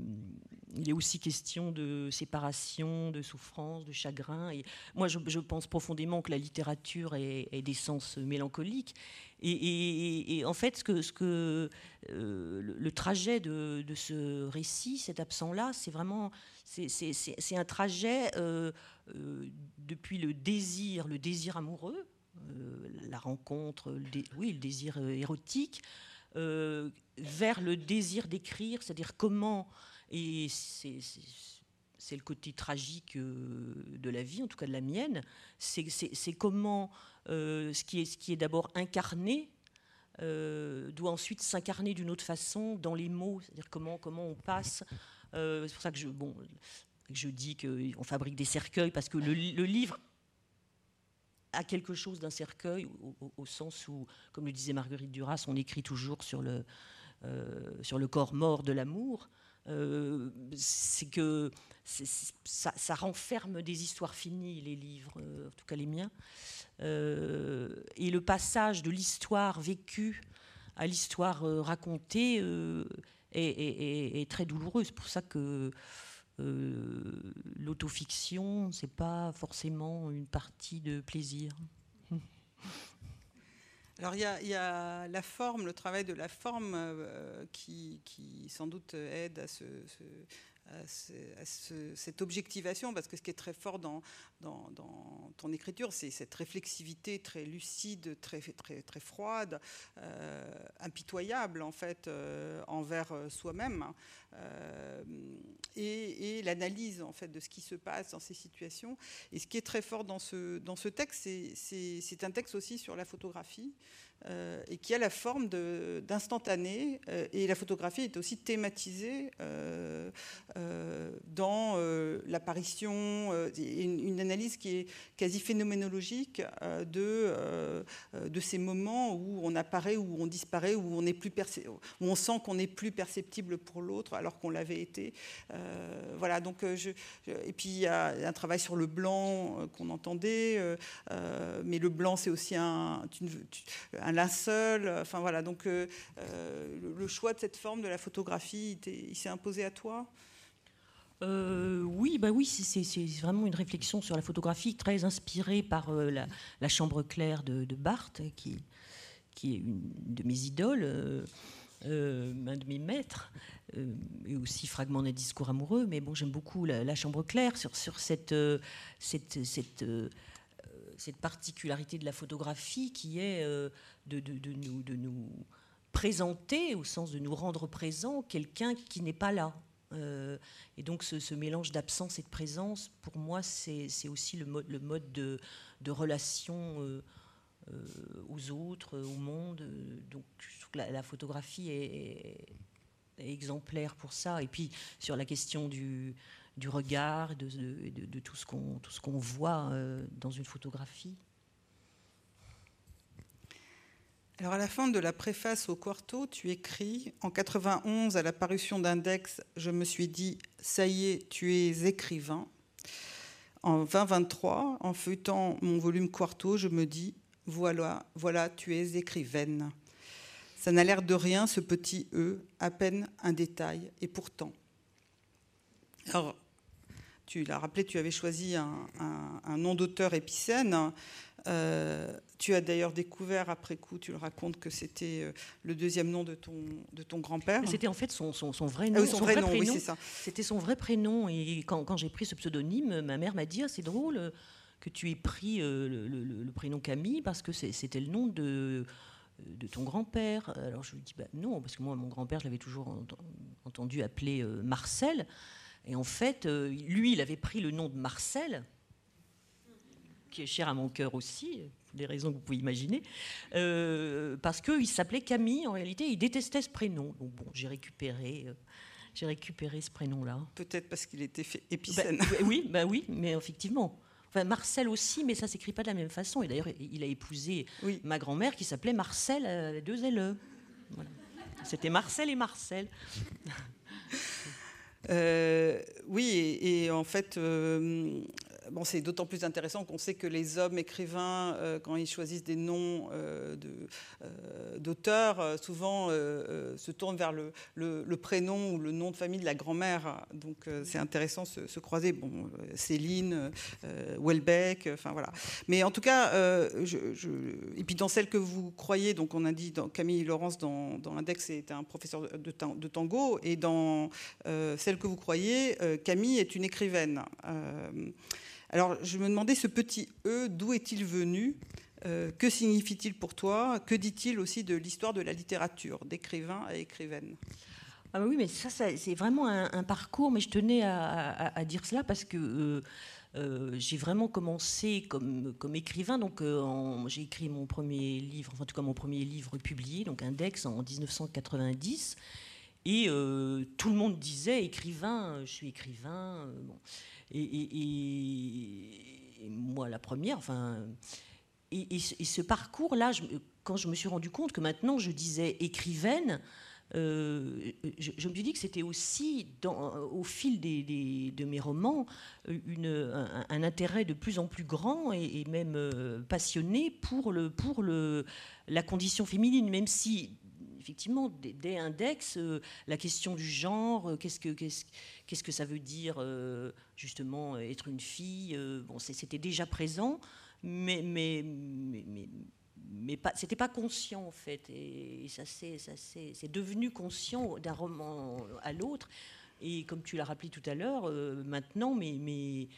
il est aussi question de séparation, de souffrance, de chagrin. Et moi, je, pense profondément que la littérature est, d'essence mélancolique. Et, en fait, ce que, ce que euh, le, trajet de, ce récit, cet absent-là, c'est vraiment, c'est un trajet depuis le désir, le désir amoureux, la rencontre, oui, le désir érotique, euh, vers le désir d'écrire, c'est-à-dire comment, et c'est le côté tragique euh, de la vie, en tout cas de la mienne, c'est comment euh, ce qui est, est d'abord incarné doit ensuite s'incarner d'une autre façon dans les mots, c'est-à-dire comment, comment on passe. C'est pour ça que je, dis qu'on fabrique des cercueils, parce que le, livre à quelque chose d'un cercueil, au, sens où, comme le disait Marguerite Duras, on écrit toujours sur le, euh, sur le corps mort de l'amour. Euh, c'est que ça, renferme des histoires finies, les livres, euh, en tout cas les miens. et le passage de l'histoire vécue à l'histoire racontée est, est, très douloureux. C'est pour ça que euh, l'autofiction, c'est pas forcément une partie de plaisir. Alors il y, a, la forme, le travail de la forme euh, qui, sans doute aide à ce, à, cette objectivation, parce que ce qui est très fort dans, ton écriture, c'est cette réflexivité très lucide, très, très, très froide, euh, impitoyable en fait euh, envers euh, soi-même, et, l'analyse en fait de ce qui se passe dans ces situations. Et ce qui est très fort dans ce, dans ce texte, c'est un texte aussi sur la photographie, et qui a la forme d'instantané, et la photographie est aussi thématisée euh, dans euh, l'apparition, euh, une, analyse qui est quasi phénoménologique de, de ces moments où on apparaît, où on disparaît, où on, est plus où on sent qu'on n'est plus perceptible pour l'autre alors qu'on l'avait été. voilà, donc je, et puis il y a un travail sur le blanc qu'on entendait, mais le blanc c'est aussi un linceul. Enfin voilà, donc le, le choix de cette forme de la photographie, il s'est imposé à toi? Euh, oui, bah oui, c'est vraiment une réflexion sur la photographie très inspirée par euh, la, chambre claire de, Barthes, qui, est une de mes idoles, euh, un de mes maîtres, et aussi fragment d'un discours amoureux. Mais bon, j'aime beaucoup la, chambre claire sur, sur cette, cette, cette, cette, particularité de la photographie qui est de, de, nous, de nous présenter, au sens de nous rendre présent, quelqu'un qui n'est pas là. Euh, et donc ce, mélange d'absence et de présence, pour moi, c'est aussi le mode, mode de, relation euh, euh, aux autres, au monde. Donc je trouve que la, photographie est, exemplaire pour ça. Et puis sur la question du, du regard, de, de, tout ce qu'on voit dans une photographie. Alors à la fin de la préface au quarto, tu écris En 91, à la parution d'Index, je me suis dit Ça y est, tu es écrivain. En 2023, en feuilletant mon volume quarto, je me dis Voilà, voilà, tu es écrivaine. Ça n'a l'air de rien, ce petit E, à peine un détail, et pourtant. Tu l'as rappelé, tu avais choisi un, nom d'auteur épicène. Euh, tu as d'ailleurs découvert après coup, tu le racontes, que c'était euh, le deuxième nom de ton, de ton grand-père. C'était en fait son, son, vrai nom. Ah son, vrai, nom, oui, c'est ça. C'était son vrai prénom. Et quand, quand j'ai pris ce pseudonyme, ma mère m'a dit ah, c'est drôle que tu aies pris euh, le, prénom Camille parce que c'était le nom de de ton grand-père. Alors je lui dis bah, non, parce que moi, mon grand-père, je l'avais toujours entendu appeler Marcel. Et en fait, euh, lui, il avait pris le nom de Marcel, qui est cher à mon cœur aussi, des raisons que vous pouvez imaginer, euh, parce qu'il s'appelait Camille, en réalité, il détestait ce prénom. Donc bon, j'ai récupéré... Euh, j'ai récupéré ce prénom-là. Peut-être parce qu'il était fait épicène. Bah, oui, bah oui, mais effectivement. Enfin, Marcel aussi, mais ça s'écrit pas de la même façon. Et d'ailleurs, il a épousé ma grand-mère qui s'appelait Marcel, deux LE. Voilà. C'était Marcel et Marcel. oui, et, en fait, bon, c'est d'autant plus intéressant qu'on sait que les hommes écrivains, euh, quand ils choisissent des noms euh, euh, d'auteurs, souvent se tournent vers le, prénom ou le nom de famille de la grand-mère. Donc c'est intéressant se, se croiser. Bon, Céline, Welbeck, enfin voilà. Mais en tout cas, et puis dans celle que vous croyez, donc on a dit Camille Laurence dans, dans Index est un professeur de tango, et dans celle que vous croyez, Camille est une écrivaine. Alors, je me demandais, ce petit E, d'où est-il venu? Euh, Que signifie-t-il pour toi? Que dit-il aussi de l'histoire de la littérature, d'écrivain à écrivaine? Ah oui, mais ça, c'est vraiment un, parcours, mais je tenais à, dire cela parce que euh, euh, j'ai vraiment commencé comme, comme écrivain. Donc, j'ai écrit mon premier livre, enfin, en tout cas mon premier livre publié, donc Index, en 1990. Et tout le monde disait écrivain, je suis écrivain. bon. Et, moi, la première, enfin. Et, ce parcours-là, quand je me suis rendu compte que maintenant je disais écrivaine, euh, je, me suis dit que c'était aussi, au fil des, de mes romans, un, intérêt de plus en plus grand et, même euh, passionné pour, le, pour le, la condition féminine, même si effectivement, dès Index, euh, la question du genre, euh, qu'est-ce que, qu'est-ce, que ça veut dire euh, justement être une fille Bon, c'était déjà présent, mais, mais, mais, mais, pas, c'était pas conscient en fait, et, ça, c'est, ça c'est devenu conscient d'un roman à l'autre. Et comme tu l'as rappelé tout à l'heure, euh, maintenant, les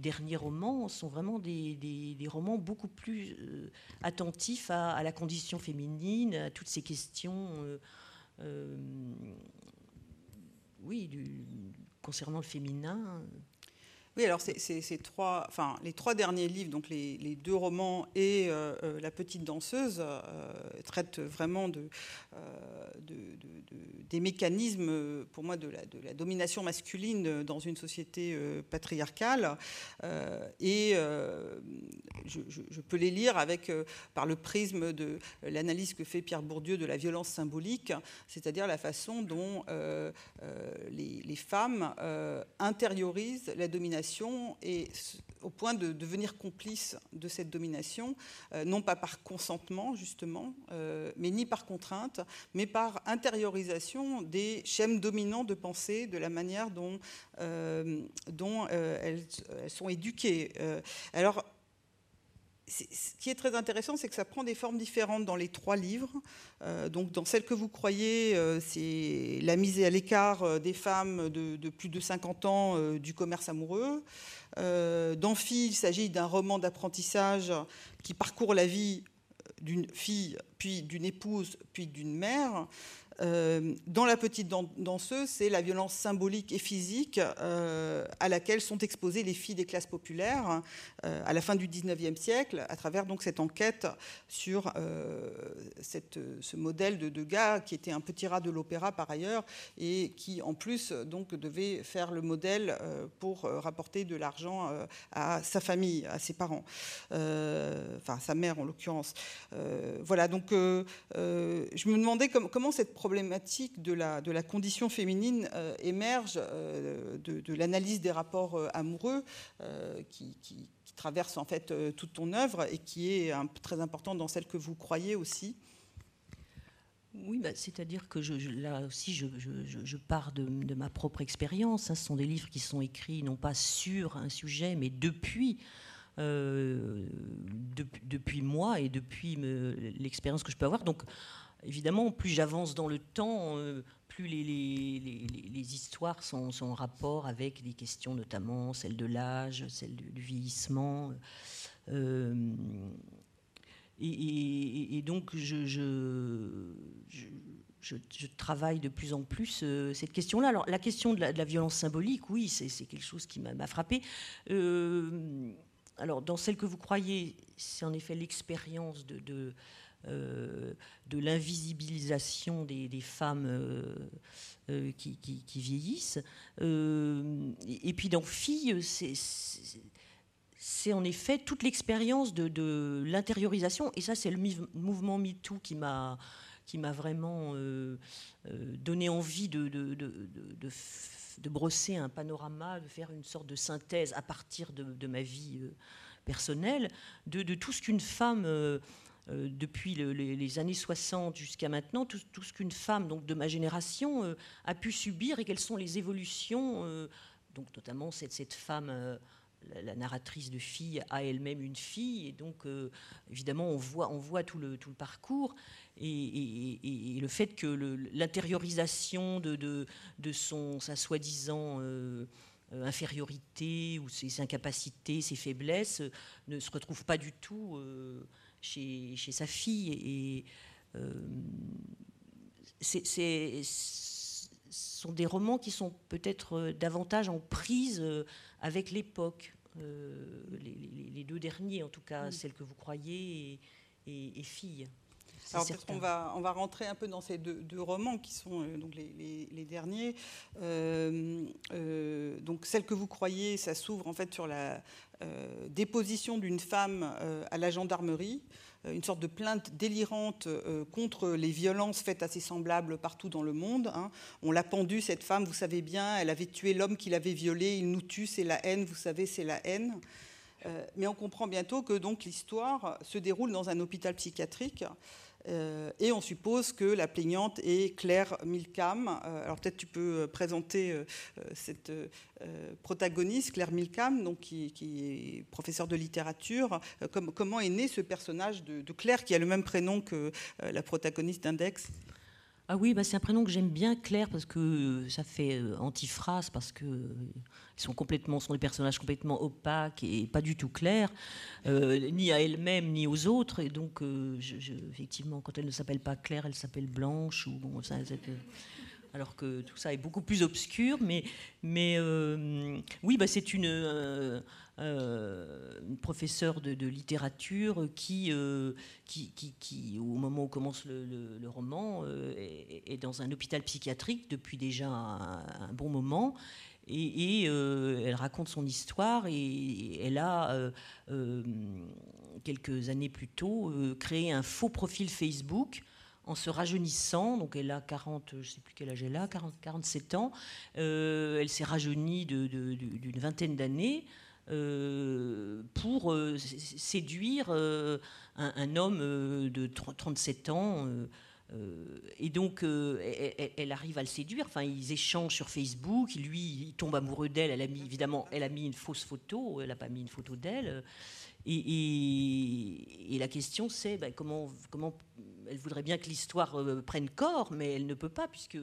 derniers romans sont vraiment des, romans beaucoup plus euh, attentifs à, la condition féminine, à toutes ces questions, euh, oui, concernant le féminin. Oui, alors c'est trois, les trois derniers livres, donc les, deux romans et euh, euh, La petite danseuse, euh, traitent vraiment de, des mécanismes, pour moi, de la, domination masculine dans une société patriarcale. et je, peux les lire avec, par le prisme de l'analyse que fait Pierre Bourdieu de la violence symbolique, c'est-à-dire la façon dont les, femmes intériorisent la domination et au point de devenir complice de cette domination, euh, non pas par consentement justement, euh, mais ni par contrainte, mais par intériorisation des schèmes dominants de pensée, de la manière dont, euh, dont elles, elles, sont éduquées. alors ce qui est très intéressant, c'est que ça prend des formes différentes dans les trois livres. Euh, donc, dans celle que vous croyez, euh, c'est la mise à l'écart euh, des femmes de, plus de 50 ans du commerce amoureux. dans Fille, il s'agit d'un roman d'apprentissage qui parcourt la vie d'une fille, puis d'une épouse, puis d'une mère. Euh, dans La petite danseuse, c'est la violence symbolique et physique euh, à laquelle sont exposées les filles des classes populaires euh, à la fin du 19e siècle, à travers donc cette enquête sur ce modèle de, gars qui était un petit rat de l'opéra par ailleurs et qui en plus donc devait faire le modèle pour rapporter de l'argent à sa famille, à ses parents, enfin sa mère en l'occurrence. voilà, donc je me demandais comment cette problématique de la, de la condition féminine euh, émerge euh, de, l'analyse des rapports euh, amoureux qui, qui, traverse en fait toute ton œuvre et qui est très important dans celle que vous croyez aussi. Oui, bah, c'est-à-dire que je, là aussi, je, je, pars de, ma propre expérience. Hein. Ce sont des livres qui sont écrits non pas sur un sujet, mais depuis. depuis moi et depuis l'expérience que je peux avoir. Donc, évidemment, plus j'avance dans le temps, euh, plus les, histoires sont, en rapport avec des questions, notamment celles de l'âge, celles du, vieillissement. Euh, et, donc, je, travaille de plus en plus euh, cette question-là. Alors, la question de la, violence symbolique, oui, c'est quelque chose qui m'a frappé. alors, dans celle que vous croyez, c'est en effet l'expérience de de l'invisibilisation des, femmes euh, euh, qui, vieillissent. et, puis dans Filles, c'est en effet toute l'expérience de, l'intériorisation, et ça c'est le mouvement MeToo qui m'a qui m'a vraiment donné envie de, de, brosser un panorama, de faire une sorte de synthèse à partir de, ma vie personnelle, de, tout ce qu'une femme euh, depuis les, années 60 jusqu'à maintenant, tout, ce qu'une femme donc, de ma génération euh, a pu subir et quelles sont les évolutions, euh, donc notamment cette, femme la, narratrice de fille a elle-même une fille, et donc évidemment on voit, tout, le, parcours, et, le fait que l'intériorisation de, son, sa soi-disant infériorité ou ses incapacités, ses faiblesses, ne se retrouve pas du tout chez, sa fille. Et euh, c'est sont des romans qui sont peut-être davantage en prise euh, avec l'époque. Euh, les, deux derniers, en tout cas, celle que vous croyez et, et Fille. Alors peut-être va, on va rentrer un peu dans ces deux, romans qui sont euh, donc les, derniers. Euh, euh, donc celle que vous croyez, ça s'ouvre en fait sur la déposition d'une femme à la gendarmerie, une sorte de plainte délirante contre les violences faites à ses semblables partout dans le monde. Hein. On l'a pendue, cette femme, vous savez bien, elle avait tué l'homme qui l'avait violée, il nous tue, c'est la haine, vous savez, c'est la haine. mais on comprend bientôt que donc l'histoire se déroule dans un hôpital psychiatrique et on suppose que la plaignante est Claire Milcam. Euh, alors peut-être tu peux euh, présenter cette protagoniste, Claire Milcam, donc qui, est professeure de littérature. comment est né ce personnage de, Claire qui a le même prénom que la protagoniste d'Index? Ah oui, bah c'est un prénom que j'aime bien, Claire, parce que ça fait euh, antiphrase, parce que euh, ils sont des personnages complètement opaques et pas du tout clairs, euh, ni à elle-même ni aux autres. Et donc, effectivement, quand elle ne s'appelle pas Claire, elle s'appelle Blanche ou bon, ça, alors que tout ça est beaucoup plus obscur. Mais, euh, oui, bah, c'est une, euh, euh, professeure de, littérature qui, au moment où commence le, roman, est, dans un hôpital psychiatrique depuis déjà un, bon moment. Et, elle raconte son histoire et elle a, quelques années plus tôt, créé un faux profil Facebook en se rajeunissant, donc elle a 40, je sais plus quel âge elle a, 40, 47 ans, euh, elle s'est rajeunie d'une vingtaine d'années. Euh, pour euh, séduire un, homme de 37 ans. et donc, elle, arrive à le séduire. Enfin, ils échangent sur Facebook. Lui, il tombe amoureux d'elle. Elle évidemment, elle a mis une fausse photo. Elle n'a pas mis une photo d'elle. Et, la question, c'est ben, comment, elle voudrait bien que l'histoire euh, prenne corps, mais elle ne peut pas, puisque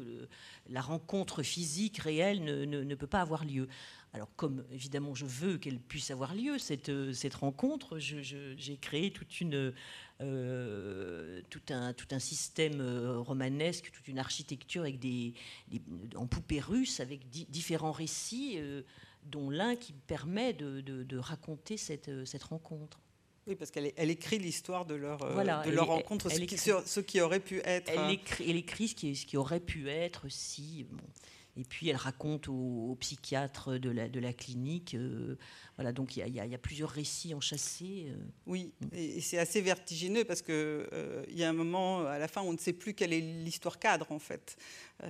la rencontre physique réelle ne, peut pas avoir lieu. Alors, comme évidemment je veux qu'elle puisse avoir lieu, cette, euh, rencontre, j'ai créé toute une, euh, tout, un, tout un système romanesque, toute une architecture avec des, en poupée russe, avec différents récits dont l'un qui permet de, raconter cette, cette, rencontre. Oui, parce qu'elle elle écrit l'histoire de leur, euh, de leur rencontre, ce, qui, ce, qui, aurait pu être. Elle écrit, elle écrit ce, qui, ce, qui, aurait pu être si. Bon, et puis elle raconte aux, psychiatres de la, de la clinique. Euh, voilà, donc il y, y, a plusieurs récits enchâssés. Euh. Oui, et, c'est assez vertigineux parce qu'il euh, y a un moment, à la fin, on ne sait plus quelle est l'histoire cadre en fait. on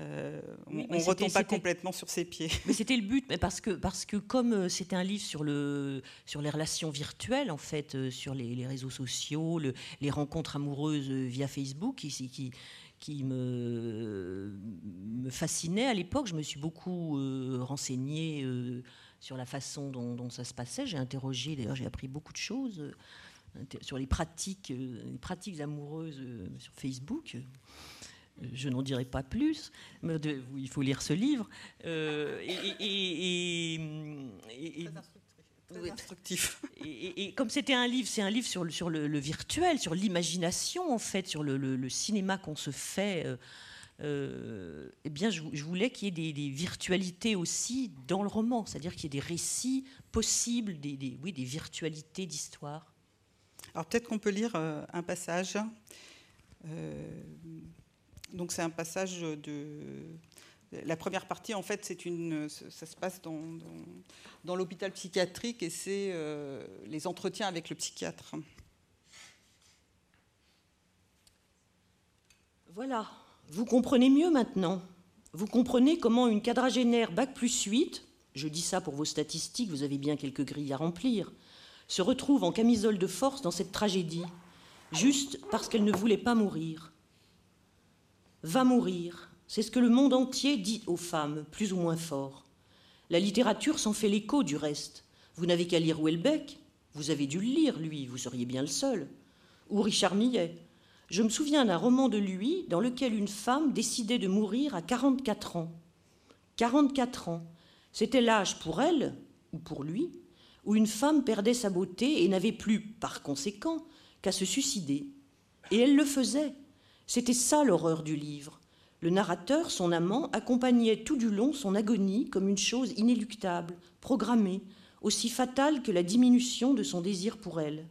ne retombe pas complètement sur ses pieds. Mais c'était le but, mais parce que, parce que comme c'était un livre sur, le, sur les relations virtuelles, en fait, sur les, les réseaux sociaux, le, les rencontres amoureuses via Facebook, qui, qui qui me, fascinait à l'époque. Je me suis beaucoup euh, renseignée euh, sur la façon dont, ça se passait. J'ai interrogé, d'ailleurs, j'ai appris beaucoup de choses euh, sur les pratiques, les pratiques amoureuses sur Facebook. Je n'en dirai pas plus, il faut lire ce livre. et instructif. Et, comme c'était un livre, c'est un livre sur, le, sur le, virtuel, sur l'imagination en fait, sur le, cinéma qu'on se fait. Euh, euh, eh bien, je, voulais qu'il y ait des, virtualités aussi dans le roman, c'est-à-dire qu'il y ait des récits possibles, des, oui, des virtualités d'histoire. Alors peut-être qu'on peut lire euh, un passage. donc c'est un passage de la première partie, en fait, c'est une, ça se passe dans, l'hôpital psychiatrique et c'est euh, les entretiens avec le psychiatre. Voilà, vous comprenez mieux maintenant. Vous comprenez comment une quadragénaire bac plus 8, je dis ça pour vos statistiques, vous avez bien quelques grilles à remplir, se retrouve en camisole de force dans cette tragédie, juste parce qu'elle ne voulait pas mourir. Va mourir, c'est ce que le monde entier dit aux femmes, plus ou moins fort. La littérature s'en fait l'écho du reste. Vous n'avez qu'à lire Houellebecq, vous avez dû le lire, lui, vous seriez bien le seul. Ou Richard Millet. Je me souviens d'un roman de lui dans lequel une femme décidait de mourir à 44 ans. 44 ans. C'était l'âge pour elle, ou pour lui, où une femme perdait sa beauté et n'avait plus, par conséquent, qu'à se suicider. Et elle le faisait. C'était ça l'horreur du livre. Le narrateur, son amant, accompagnait tout du long son agonie comme une chose inéluctable, programmée, aussi fatale que la diminution de son désir pour elle.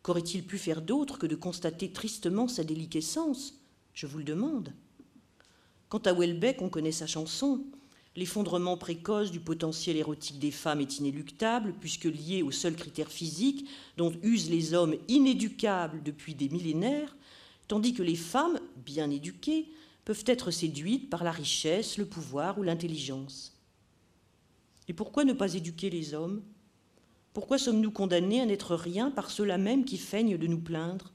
Qu'aurait-il pu faire d'autre que de constater tristement sa déliquescence? Je vous le demande. Quant à Welbeck, on connaît sa chanson. L'effondrement précoce du potentiel érotique des femmes est inéluctable, puisque lié au seul critère physique dont usent les hommes inéducables depuis des millénaires, tandis que les femmes, bien éduquées, peuvent être séduites par la richesse, le pouvoir ou l'intelligence. Et pourquoi ne pas éduquer les hommes? Pourquoi sommes-nous condamnés à n'être rien par ceux-là même qui feignent de nous plaindre?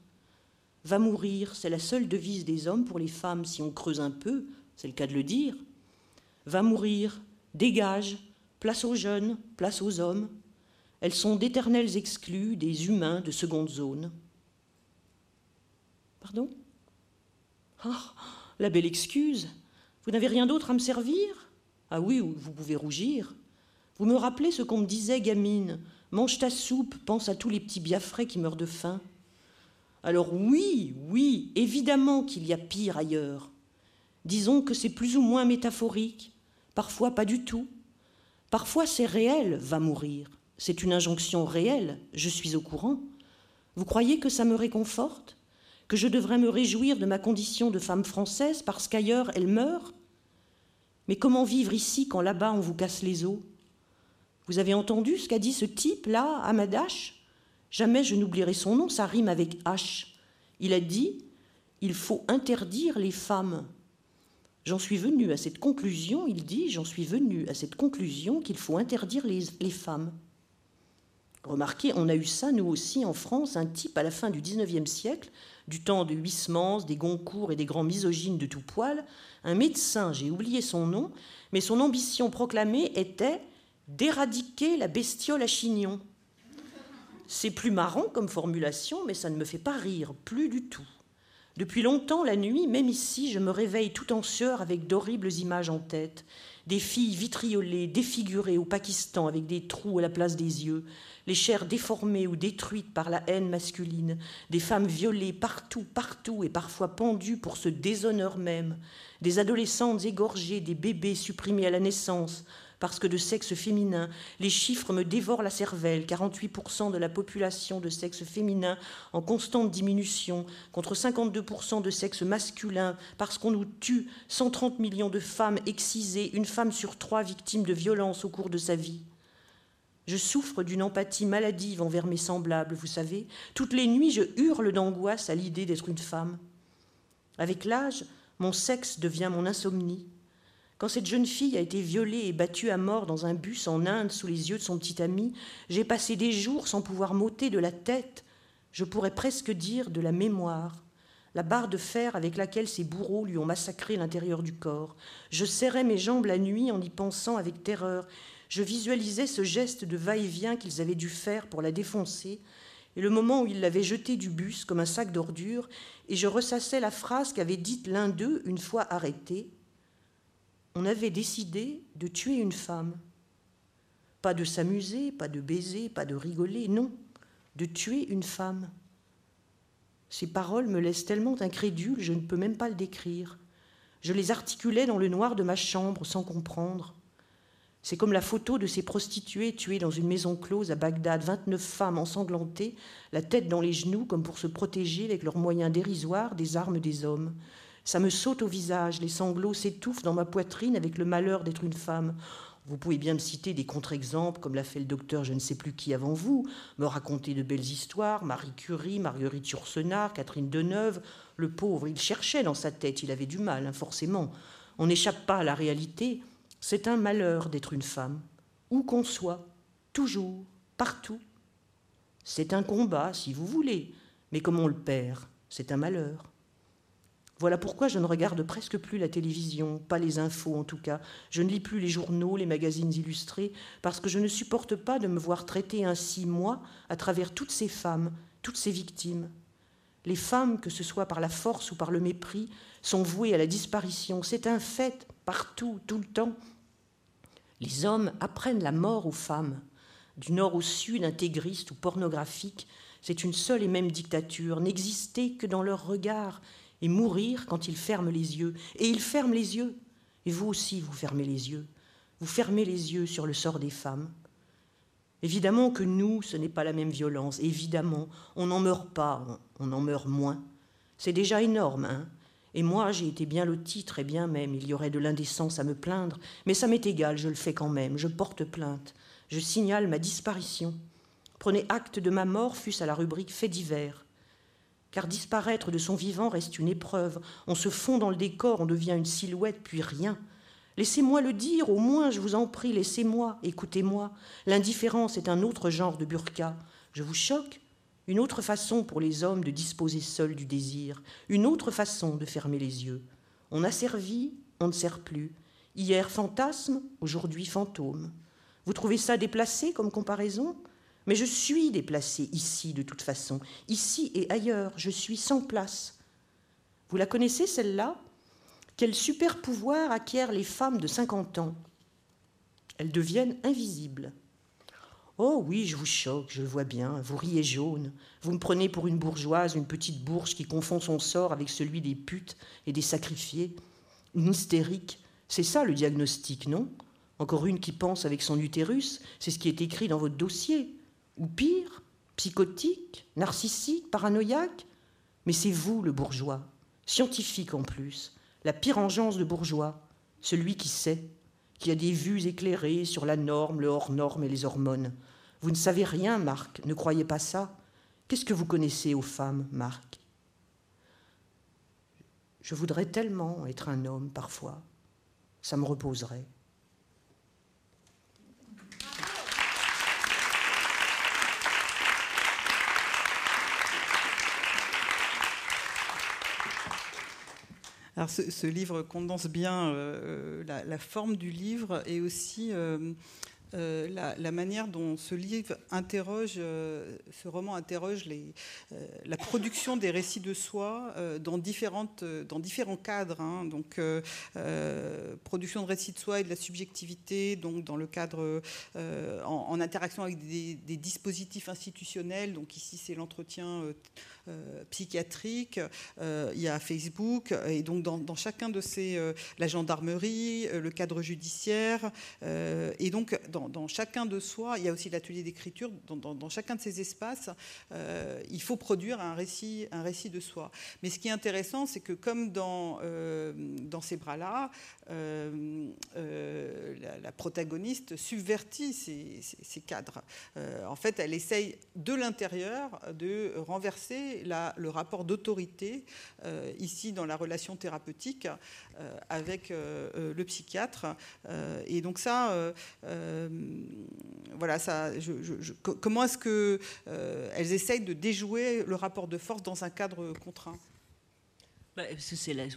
Va mourir, c'est la seule devise des hommes pour les femmes, si on creuse un peu, c'est le cas de le dire. Va mourir, dégage, place aux jeunes, place aux hommes. Elles sont d'éternels exclus des humains de seconde zone. Pardon? Ah, la belle excuse. Vous n'avez rien d'autre à me servir? Ah oui, vous pouvez rougir. Vous me rappelez ce qu'on me disait, gamine Mange ta soupe, pense à tous les petits biafrais qui meurent de faim. Alors oui, oui, évidemment qu'il y a pire ailleurs. Disons que c'est plus ou moins métaphorique, parfois pas du tout. Parfois c'est réel, va mourir. C'est une injonction réelle, je suis au courant. Vous croyez que ça me réconforte? Que je devrais me réjouir de ma condition de femme française parce qu'ailleurs elle meurt Mais comment vivre ici quand là-bas on vous casse les os? Vous avez entendu ce qu'a dit ce type-là, Amadash? Jamais je n'oublierai son nom, ça rime avec H. Il a dit Il faut interdire les femmes. J'en suis venu à cette conclusion, il dit J'en suis venu à cette conclusion qu'il faut interdire les, les, femmes. Remarquez, on a eu ça, nous aussi, en France, un type à la fin du XIXe siècle, du temps de Huysmans, des Goncourt et des grands misogynes de tout poil, un médecin, j'ai oublié son nom, mais son ambition proclamée était d'éradiquer la bestiole à chignon. C'est plus marrant comme formulation, mais ça ne me fait pas rire, plus du tout. Depuis longtemps, la nuit, même ici, je me réveille tout en sueur avec d'horribles images en tête. Des filles vitriolées, défigurées au Pakistan avec des trous à la place des yeux, les chairs déformées ou détruites par la haine masculine, des femmes violées partout, partout et parfois pendues pour ce déshonneur même, des adolescentes égorgées, des bébés supprimés à la naissance, parce que de sexe féminin, les chiffres me dévorent la cervelle, 48% de la population de sexe féminin en constante diminution, contre 52% de sexe masculin, parce qu'on nous tue 130 millions de femmes excisées, une femme sur trois victime de violences au cours de sa vie. Je souffre d'une empathie maladive envers mes semblables, vous savez. Toutes les nuits, je hurle d'angoisse à l'idée d'être une femme. Avec l'âge, mon sexe devient mon insomnie. Quand cette jeune fille a été violée et battue à mort dans un bus en Inde sous les yeux de son petit ami, j'ai passé des jours sans pouvoir m'ôter de la tête, je pourrais presque dire de la mémoire, la barre de fer avec laquelle ses bourreaux lui ont massacré l'intérieur du corps. Je serrais mes jambes la nuit en y pensant avec terreur. Je visualisais ce geste de va-et-vient qu'ils avaient dû faire pour la défoncer, et le moment où ils l'avaient jetée du bus comme un sac d'ordures, et je ressassais la phrase qu'avait dite l'un d'eux une fois arrêté on avait décidé de tuer une femme. Pas de s'amuser, pas de baiser, pas de rigoler, non, de tuer une femme. Ces paroles me laissent tellement incrédule, je ne peux même pas le décrire. Je les articulais dans le noir de ma chambre sans comprendre. C'est comme la photo de ces prostituées tuées dans une maison close à Bagdad, 29 femmes ensanglantées, la tête dans les genoux comme pour se protéger avec leurs moyens dérisoires des armes des hommes. Ça me saute au visage, les sanglots s'étouffent dans ma poitrine avec le malheur d'être une femme. Vous pouvez bien me citer des contre-exemples, comme l'a fait le docteur je ne sais plus qui avant vous, me raconter de belles histoires, Marie Curie, Marguerite Yourcenar, Catherine Deneuve. Le pauvre, il cherchait dans sa tête, il avait du mal, hein, forcément. On n'échappe pas à la réalité. C'est un malheur d'être une femme, où qu'on soit, toujours, partout. C'est un combat, si vous voulez, mais comme on le perd, c'est un malheur. Voilà pourquoi je ne regarde presque plus la télévision, pas les infos en tout cas. Je ne lis plus les journaux, les magazines illustrés, parce que je ne supporte pas de me voir traiter ainsi, moi, à travers toutes ces femmes, toutes ces victimes. Les femmes, que ce soit par la force ou par le mépris, sont vouées à la disparition. C'est un fait, partout, tout le temps. Les hommes apprennent la mort aux femmes. Du nord au sud, intégristes ou pornographiques, c'est une seule et même dictature, n'exister que dans leur regard et mourir quand ils ferment les yeux. Et ils ferment les yeux. Et vous aussi, vous fermez les yeux. Vous fermez les yeux sur le sort des femmes. Évidemment que nous, ce n'est pas la même violence. Évidemment, on n'en meurt pas, on en meurt moins. C'est déjà énorme, hein Et moi, j'ai été bien lotie, très bien même. Il y aurait de l'indécence à me plaindre, mais ça m'est égal, je le fais quand même. Je porte plainte. Je signale ma disparition. Prenez acte de ma mort, fût-ce à la rubrique fait divers car disparaître de son vivant reste une épreuve. On se fond dans le décor, on devient une silhouette, puis rien. Laissez-moi le dire, au moins, je vous en prie, laissez-moi, écoutez-moi. L'indifférence est un autre genre de burqa. Je vous choque Une autre façon pour les hommes de disposer seuls du désir, une autre façon de fermer les yeux. On a servi, on ne sert plus. Hier fantasme, aujourd'hui fantôme. Vous trouvez ça déplacé comme comparaison? Mais je suis déplacée ici de toute façon, ici et ailleurs, je suis sans place. Vous la connaissez celle-là? Quel super pouvoir acquièrent les femmes de 50 ans? Elles deviennent invisibles. Oh oui, je vous choque, je le vois bien, vous riez jaune. Vous me prenez pour une bourgeoise, une petite bourge qui confond son sort avec celui des putes et des sacrifiés. Une hystérique. C'est ça le diagnostic, non? Encore une qui pense avec son utérus, c'est ce qui est écrit dans votre dossier ou pire, psychotique, narcissique, paranoïaque. Mais c'est vous le bourgeois, scientifique en plus, la pire engeance de bourgeois, celui qui sait, qui a des vues éclairées sur la norme, le hors-norme et les hormones. Vous ne savez rien, Marc, ne croyez pas ça. Qu'est-ce que vous connaissez aux femmes, Marc? Je voudrais tellement être un homme parfois. Ça me reposerait. Alors ce, livre condense bien euh, la, forme du livre et aussi euh, euh, la, manière dont ce livre interroge, ce roman interroge les, la production des récits de soi dans, différentes, dans différents cadres. Hein. donc, production de récits de soi et de la subjectivité, donc dans le cadre en, interaction avec des, des, dispositifs institutionnels. Donc ici, c'est l'entretien euh, psychiatrique, euh, il y a Facebook, et donc dans, chacun de ces, euh, la gendarmerie, le cadre judiciaire, et donc dans, chacun de soi, il y a aussi l'atelier d'écriture, dans, chacun de ces espaces, il faut produire un récit, un récit de soi. Mais ce qui est intéressant, c'est que comme dans, dans ces bras-là, la, protagoniste subvertit ces cadres. en fait, elle essaye de l'intérieur de renverser le rapport d'autorité, euh, ici dans la relation thérapeutique, euh, avec euh, le psychiatre. et donc ça, voilà, comment est-ce qu'elles essayent de déjouer le rapport de force dans un cadre contraint? Bah,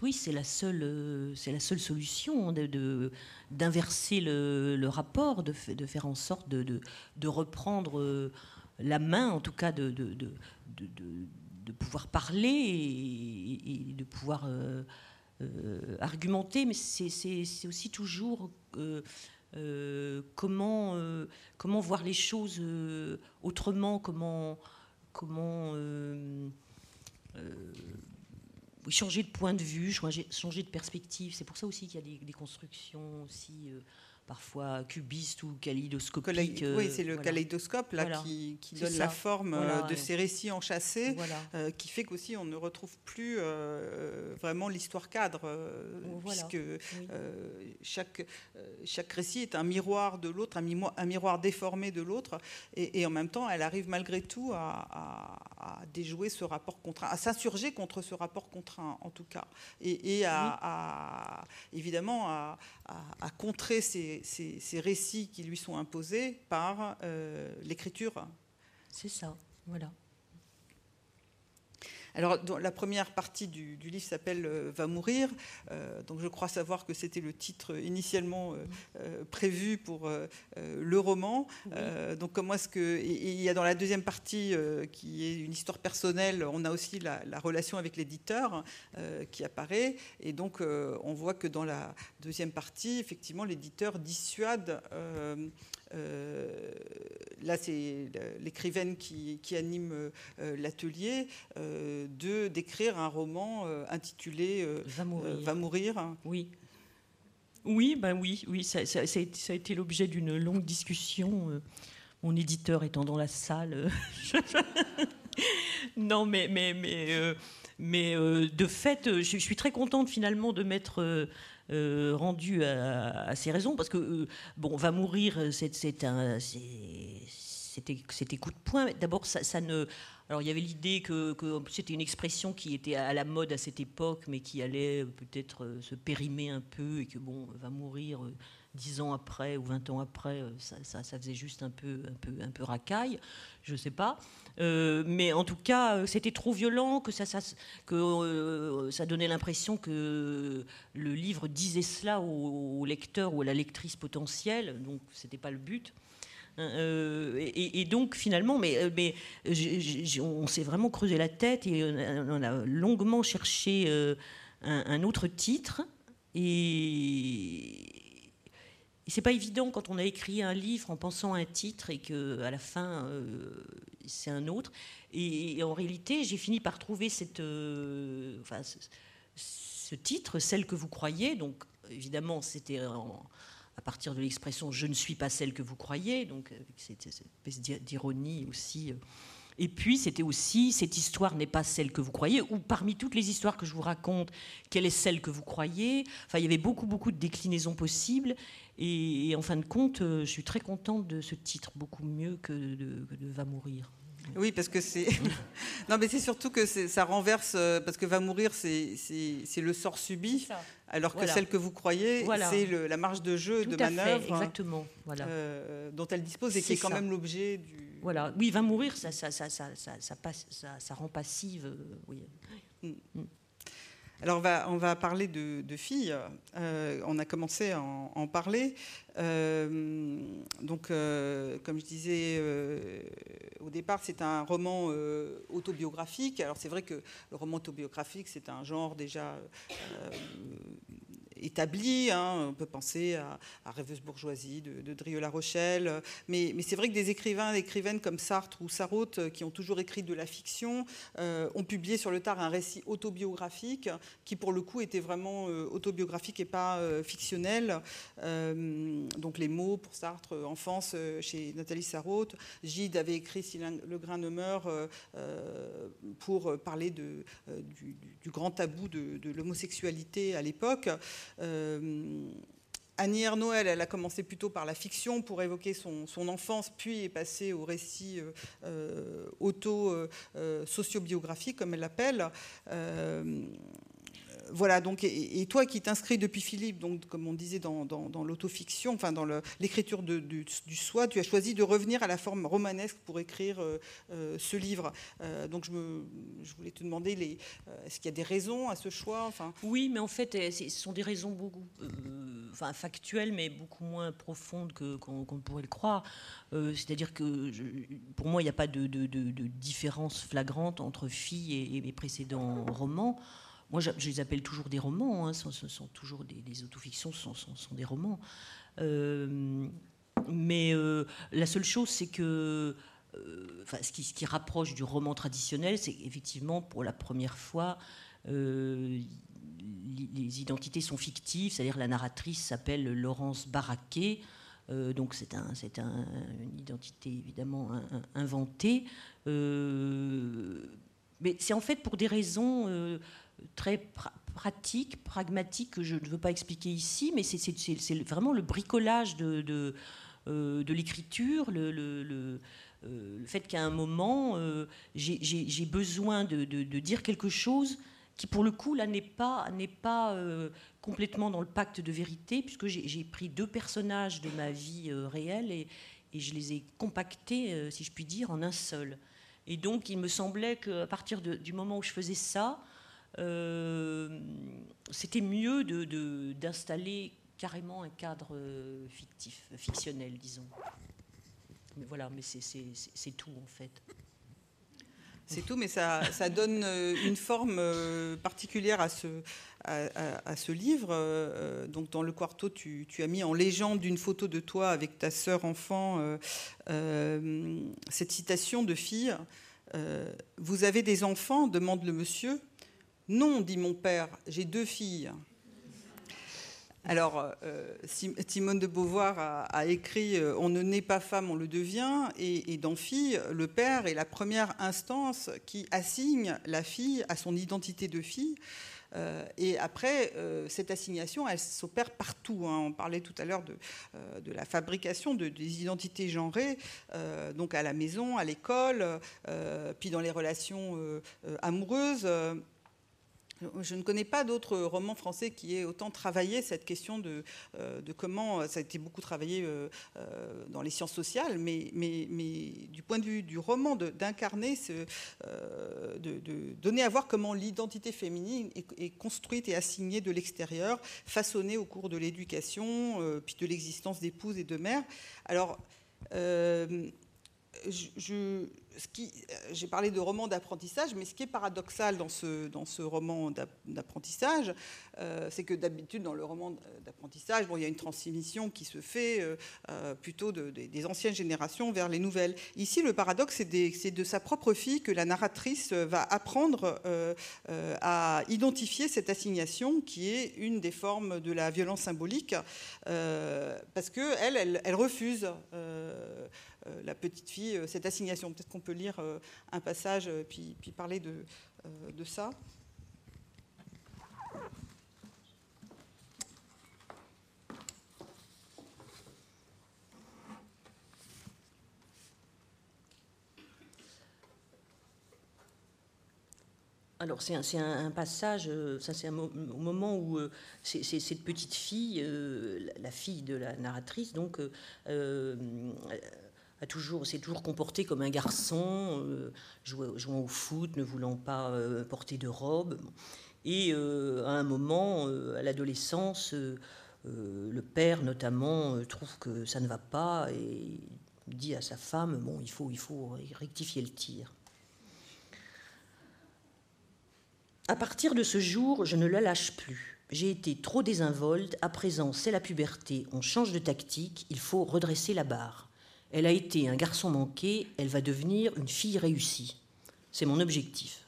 oui, c'est la seule, solution de, d'inverser le, rapport, de, faire en sorte de, reprendre la main, en tout cas de pouvoir parler et, de pouvoir euh, euh, argumenter, mais c'est aussi toujours euh, comment, comment voir les choses autrement, comment, comment changer de point de vue, changer, changer de perspective. C'est pour ça aussi qu'il y a des, constructions aussi parfois cubiste ou kaléidoscopique. oui, c'est le kaléidoscope là, qui, donne la forme de ces récits enchâssés, qui fait qu'aussi on ne retrouve plus vraiment l'histoire cadre, puisque chaque, chaque récit est un miroir de l'autre, un, miroir déformé de l'autre, et, en même temps, elle arrive malgré tout à, déjouer ce rapport contraint, à s'insurger contre ce rapport contraint, en tout cas, et, à, évidemment à, contrer ces, récits qui lui sont imposés par euh, l'écriture. C'est ça, voilà. Alors, la première partie du, livre s'appelle euh, Va mourir. Euh, donc, je crois savoir que c'était le titre initialement euh, prévu pour le roman. donc, comment est-ce que. il y a dans la deuxième partie, qui est une histoire personnelle, on a aussi la, la relation avec l'éditeur qui apparaît. Et donc, on voit que dans la deuxième partie, effectivement, l'éditeur dissuade euh, là, c'est l'écrivaine qui, anime euh, l'atelier, euh, de d'écrire un roman intitulé Va mourir. Oui. Oui, ben oui, oui, ça, a, été l'objet d'une longue discussion. Mon éditeur étant dans la salle. non, mais, mais, mais, mais de fait, je, suis très contente finalement de mettre euh, rendu à, ces raisons, parce que, euh, bon, va mourir, c'est un. C'était coup de poing. D'abord, ça, ne. Alors, il y avait l'idée que, c'était une expression qui était à la mode à cette époque, mais qui allait peut-être euh, se périmer un peu, et que, bon, va mourir dix ans après ou 20 ans après, ça, faisait juste un peu, un peu, un peu racaille, je ne sais pas. Euh, mais en tout cas, euh, c'était trop violent, que ça, que, euh, ça donnait l'impression que le livre disait cela au, lecteur ou à la lectrice potentielle, donc ce n'était pas le but. Hein, et, donc finalement, mais, mais on s'est vraiment creusé la tête et on a, longuement cherché un, autre titre. Et, c'est pas évident quand on a écrit un livre en pensant à un titre et que à la fin euh, c'est un autre. Et, en réalité, j'ai fini par trouver euh, ce, titre, celle que vous croyez. Donc évidemment, c'était à partir de l'expression "je ne suis pas celle que vous croyez", donc avec cette, espèce d'ironie aussi. Euh, et puis, c'était aussi, cette histoire n'est pas celle que vous croyez, ou parmi toutes les histoires que je vous raconte, quelle est celle que vous croyez? Enfin, il y avait beaucoup, beaucoup de déclinaisons possibles. Et, en fin de compte, euh, je suis très contente de ce titre, beaucoup mieux que de, Va mourir. Oui, parce que c'est. non, mais c'est surtout que ça renverse, euh, parce que Va mourir, c'est le sort subi, alors que celle que vous croyez, c'est la marge de jeu, de manœuvre. exactement. Voilà. Euh, dont elle dispose et qui est quand même l'objet du. Voilà. Oui, Va mourir, ça, ça, ça, ça, ça, passe, ça, rend passive. oui. Mm. Mm. Alors on va, parler de, filles. Euh, on a commencé à en, parler. Euh, donc, euh, comme je disais au départ, c'est un roman autobiographique. Alors c'est vrai que le roman autobiographique, c'est un genre déjà Hein. On peut penser à, Rêveuse bourgeoisie de, de Drieux-La Rochelle. Mais, c'est vrai que des écrivains et écrivaines comme Sartre ou Sarraute, euh, qui ont toujours écrit de la fiction, euh, ont publié sur le tard un récit autobiographique qui, pour le coup, était vraiment euh, autobiographique et pas fictionnel. donc les mots pour Sartre, enfance chez Nathalie Sarraute. Gide avait écrit Si le grain ne meurt pour parler du, grand tabou de l'homosexualité à l'époque. Euh, Annie Ernaux, elle, a commencé plutôt par la fiction pour évoquer son, enfance, puis est passée au récit euh, euh, auto-sociobiographique, comme elle l'appelle voilà, donc, et, toi qui t'inscris depuis Philippe, donc, comme on disait dans, l'autofiction, enfin dans l'écriture du, soi, tu as choisi de revenir à la forme romanesque pour écrire euh, euh, ce livre. Euh, donc je, voulais te demander, est-ce qu'il y a des raisons à ce choix enfin... Oui, mais en fait, ce sont des raisons beaucoup enfin, factuelles, mais beaucoup moins profondes qu'on pourrait le croire. C'est-à-dire que pour moi, il n'y a pas de, différence flagrante entre Fille et mes précédents romans. Moi, je, les appelle toujours des romans. Hein, ce, sont, toujours des, autofictions, ce sont, des romans. Euh, mais euh, la seule chose, c'est que euh, ce, qui, rapproche du roman traditionnel, c'est effectivement pour la première fois les identités sont fictives, c'est-à-dire la narratrice s'appelle Laurence Barraquet, donc c'est un, un, une identité évidemment inventée. mais c'est en fait pour des raisons très pratiques, pragmatiques, que je ne veux pas expliquer ici, mais c'est vraiment le bricolage de, de l'écriture, euh, le fait qu'à un moment, euh, j'ai besoin de, dire quelque chose qui, pour le coup, là, n'est pas, euh, complètement dans le pacte de vérité, puisque j'ai pris deux personnages de ma vie réelle et, je les ai compactés, si je puis dire, en un seul. Et donc, il me semblait qu'à partir du moment où je faisais ça, c'était mieux d'installer carrément un cadre fictif, fictionnel, disons. Mais voilà, mais c'est tout en fait. C'est tout, mais ça, ça, donne euh, une forme euh, particulière à ce, à, ce livre. Euh, donc dans le quarto, tu, tu, as mis en légende une photo de toi avec ta sœur enfant cette citation de fille. Vous avez des enfants? demande le monsieur. Non, dit mon père, j'ai deux filles. Alors, euh, Simone de Beauvoir a, écrit euh, On ne naît pas femme, on le devient. Et, dans Fille, le père est la première instance qui assigne la fille à son identité de fille. Euh, et après, cette assignation, elle s'opère partout. Hein. On parlait tout à l'heure de, la fabrication de, des identités genrées, donc à la maison, à l'école, puis dans les relations amoureuses. Je ne connais pas d'autres romans français qui aient autant travaillé cette question de, euh, comment ça a été beaucoup travaillé euh, euh, dans les sciences sociales, mais, du point de vue du roman, d'incarner, de, donner à voir comment l'identité féminine est, construite et assignée de l'extérieur, façonnée au cours de l'éducation, puis de l'existence d'épouse et de mère. Alors, je, euh, j'ai parlé de roman d'apprentissage, mais ce qui est paradoxal dans ce, roman d'apprentissage, euh, c'est que d'habitude, dans le roman d'apprentissage, bon, il y a une transmission qui se fait euh, plutôt des anciennes générations vers les nouvelles. Ici, le paradoxe, c'est de sa propre fille que la narratrice va apprendre à identifier cette assignation qui est une des formes de la violence symbolique, parce qu'elle, elle, elle, refuse la petite fille cette assignation. Peut-être qu'on peut lire euh, un passage euh, puis, parler euh, de ça. Alors c'est un, passage, ça c'est au moment où c'est cette petite fille, la fille de la narratrice, donc toujours, s'est toujours comporté comme un garçon, euh, jouant, au foot, ne voulant pas euh, porter de robe. Et euh, à un moment, à l'adolescence, le père notamment trouve que ça ne va pas et dit à sa femme bon, il faut, il faut rectifier le tir. À partir de ce jour, je ne la lâche plus. J'ai été trop désinvolte, à présent c'est la puberté, on change de tactique, il faut redresser la barre. Elle a été un garçon manqué, elle va devenir une fille réussie. C'est mon objectif.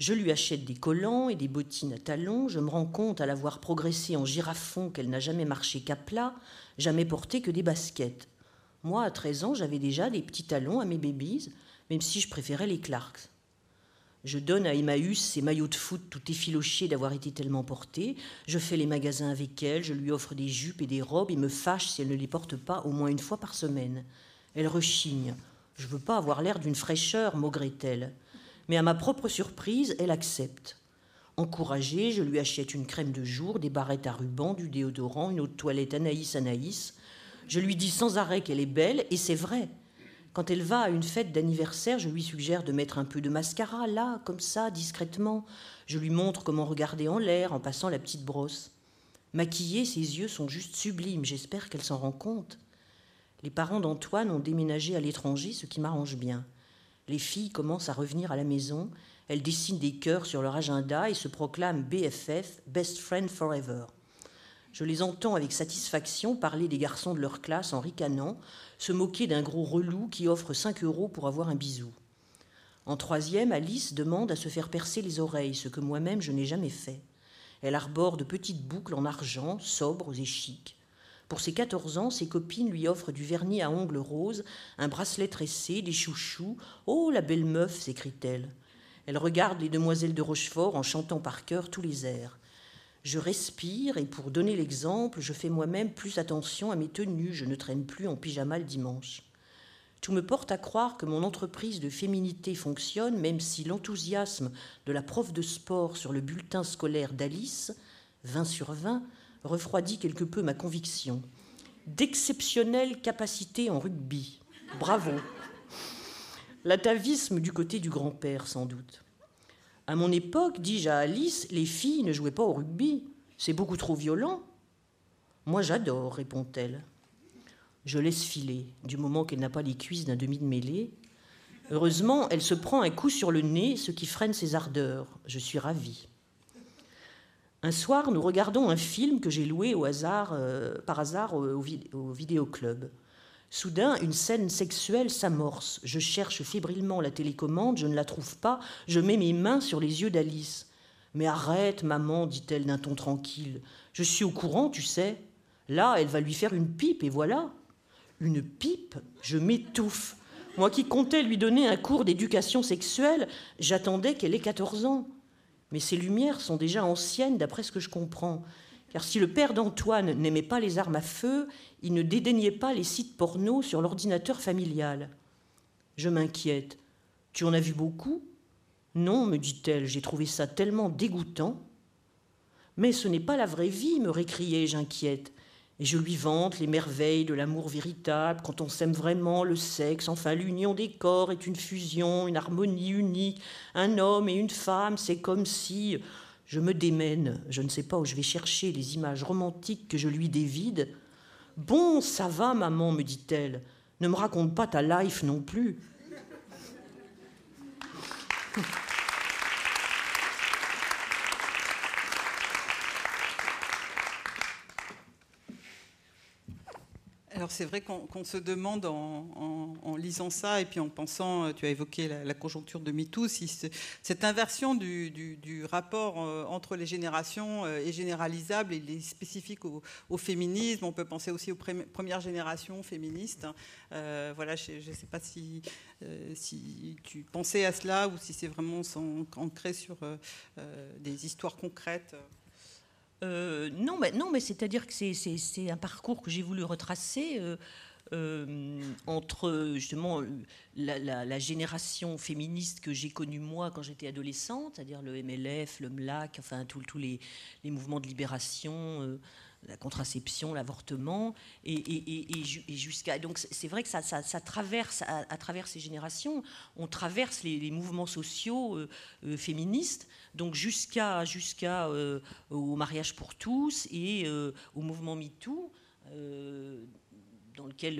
Je lui achète des collants et des bottines à talons. Je me rends compte à la voir progresser en girafon qu'elle n'a jamais marché qu'à plat, jamais porté que des baskets. Moi, à 13 ans, j'avais déjà des petits talons à mes babies, même si je préférais les Clarks. Je donne à Emmaüs ses maillots de foot tout effilochés d'avoir été tellement portés. Je fais les magasins avec elle, je lui offre des jupes et des robes et me fâche si elle ne les porte pas au moins une fois par semaine. Elle rechigne. Je veux pas avoir l'air d'une fraîcheur, maugrait-elle. Mais à ma propre surprise, elle accepte. Encouragée, je lui achète une crème de jour, des barrettes à ruban, du déodorant, une eau de toilette Anaïs Anaïs. Je lui dis sans arrêt qu'elle est belle, et c'est vrai. Quand elle va à une fête d'anniversaire, je lui suggère de mettre un peu de mascara, là, comme ça, discrètement. Je lui montre comment regarder en l'air en passant la petite brosse. Maquillée, ses yeux sont juste sublimes, j'espère qu'elle s'en rend compte. Les parents d'Antoine ont déménagé à l'étranger, ce qui m'arrange bien. Les filles commencent à revenir à la maison, elles dessinent des cœurs sur leur agenda et se proclament BFF, Best Friend Forever. Je les entends avec satisfaction parler des garçons de leur classe en ricanant, se moquer d'un gros relou qui offre 5 euros pour avoir un bisou. En troisième, Alice demande à se faire percer les oreilles, ce que moi-même je n'ai jamais fait. Elle arbore de petites boucles en argent, sobres et chics. Pour ses 14 ans, ses copines lui offrent du vernis à ongles roses, un bracelet tressé, des chouchous. Oh, la belle meuf s'écrie-t-elle. Elle regarde les demoiselles de Rochefort en chantant par cœur tous les airs. Je respire et pour donner l'exemple, je fais moi-même plus attention à mes tenues. Je ne traîne plus en pyjama le dimanche. Tout me porte à croire que mon entreprise de féminité fonctionne, même si l'enthousiasme de la prof de sport sur le bulletin scolaire d'Alice, 20 sur 20, refroidit quelque peu ma conviction. D'exceptionnelles capacités en rugby. Bravo. L'atavisme du côté du grand-père, sans doute. À mon époque, dis-je à Alice, les filles ne jouaient pas au rugby. C'est beaucoup trop violent. Moi, j'adore, répond-elle. Je laisse filer, du moment qu'elle n'a pas les cuisses d'un demi de mêlée. Heureusement, elle se prend un coup sur le nez, ce qui freine ses ardeurs. Je suis ravie. Un soir, nous regardons un film que j'ai loué au hasard, euh, par hasard au, au vidéoclub. Soudain, une scène sexuelle s'amorce. Je cherche fébrilement la télécommande, je ne la trouve pas, je mets mes mains sur les yeux d'Alice. Mais arrête, maman, dit-elle d'un ton tranquille. Je suis au courant, tu sais. Là, elle va lui faire une pipe, et voilà. Une pipe Je m'étouffe. Moi qui comptais lui donner un cours d'éducation sexuelle, j'attendais qu'elle ait 14 ans. Mais ces lumières sont déjà anciennes d'après ce que je comprends. Car si le père d'Antoine n'aimait pas les armes à feu, il ne dédaignait pas les sites porno sur l'ordinateur familial. Je m'inquiète. Tu en as vu beaucoup? Non, me dit-elle, j'ai trouvé ça tellement dégoûtant. Mais ce n'est pas la vraie vie, me récriai-je inquiète. Et je lui vante les merveilles de l'amour véritable, quand on s'aime vraiment, le sexe, enfin l'union des corps est une fusion, une harmonie unique, un homme et une femme, c'est comme si... Je me démène, je ne sais pas où je vais chercher les images romantiques que je lui dévide. Bon, ça va, maman, me dit-elle. Ne me raconte pas ta life non plus. Alors c'est vrai qu'on se demande en, lisant ça et puis en pensant, euh, tu as évoqué la, conjoncture de MeToo, si cette inversion du, rapport euh, entre les générations euh, est généralisable et est spécifique au, féminisme. On peut penser aussi aux premières générations féministes. voilà, je ne sais pas si tu pensais à cela ou si c'est vraiment ancré sur des histoires concrètes. Euh, non, mais, non, c'est-à-dire que c'est un parcours que j'ai voulu retracer euh, euh, entre justement la, génération féministe que j'ai connue moi quand j'étais adolescente, c'est-à-dire le MLF, le MLAC, enfin tous les, les, mouvements de libération la contraception, l'avortement, et, jusqu'à. Donc c'est vrai que ça, traverse à, travers ces générations, on traverse les, mouvements sociaux euh, euh, féministes, donc jusqu'à euh, au mariage pour tous et au mouvement MeToo dans lequel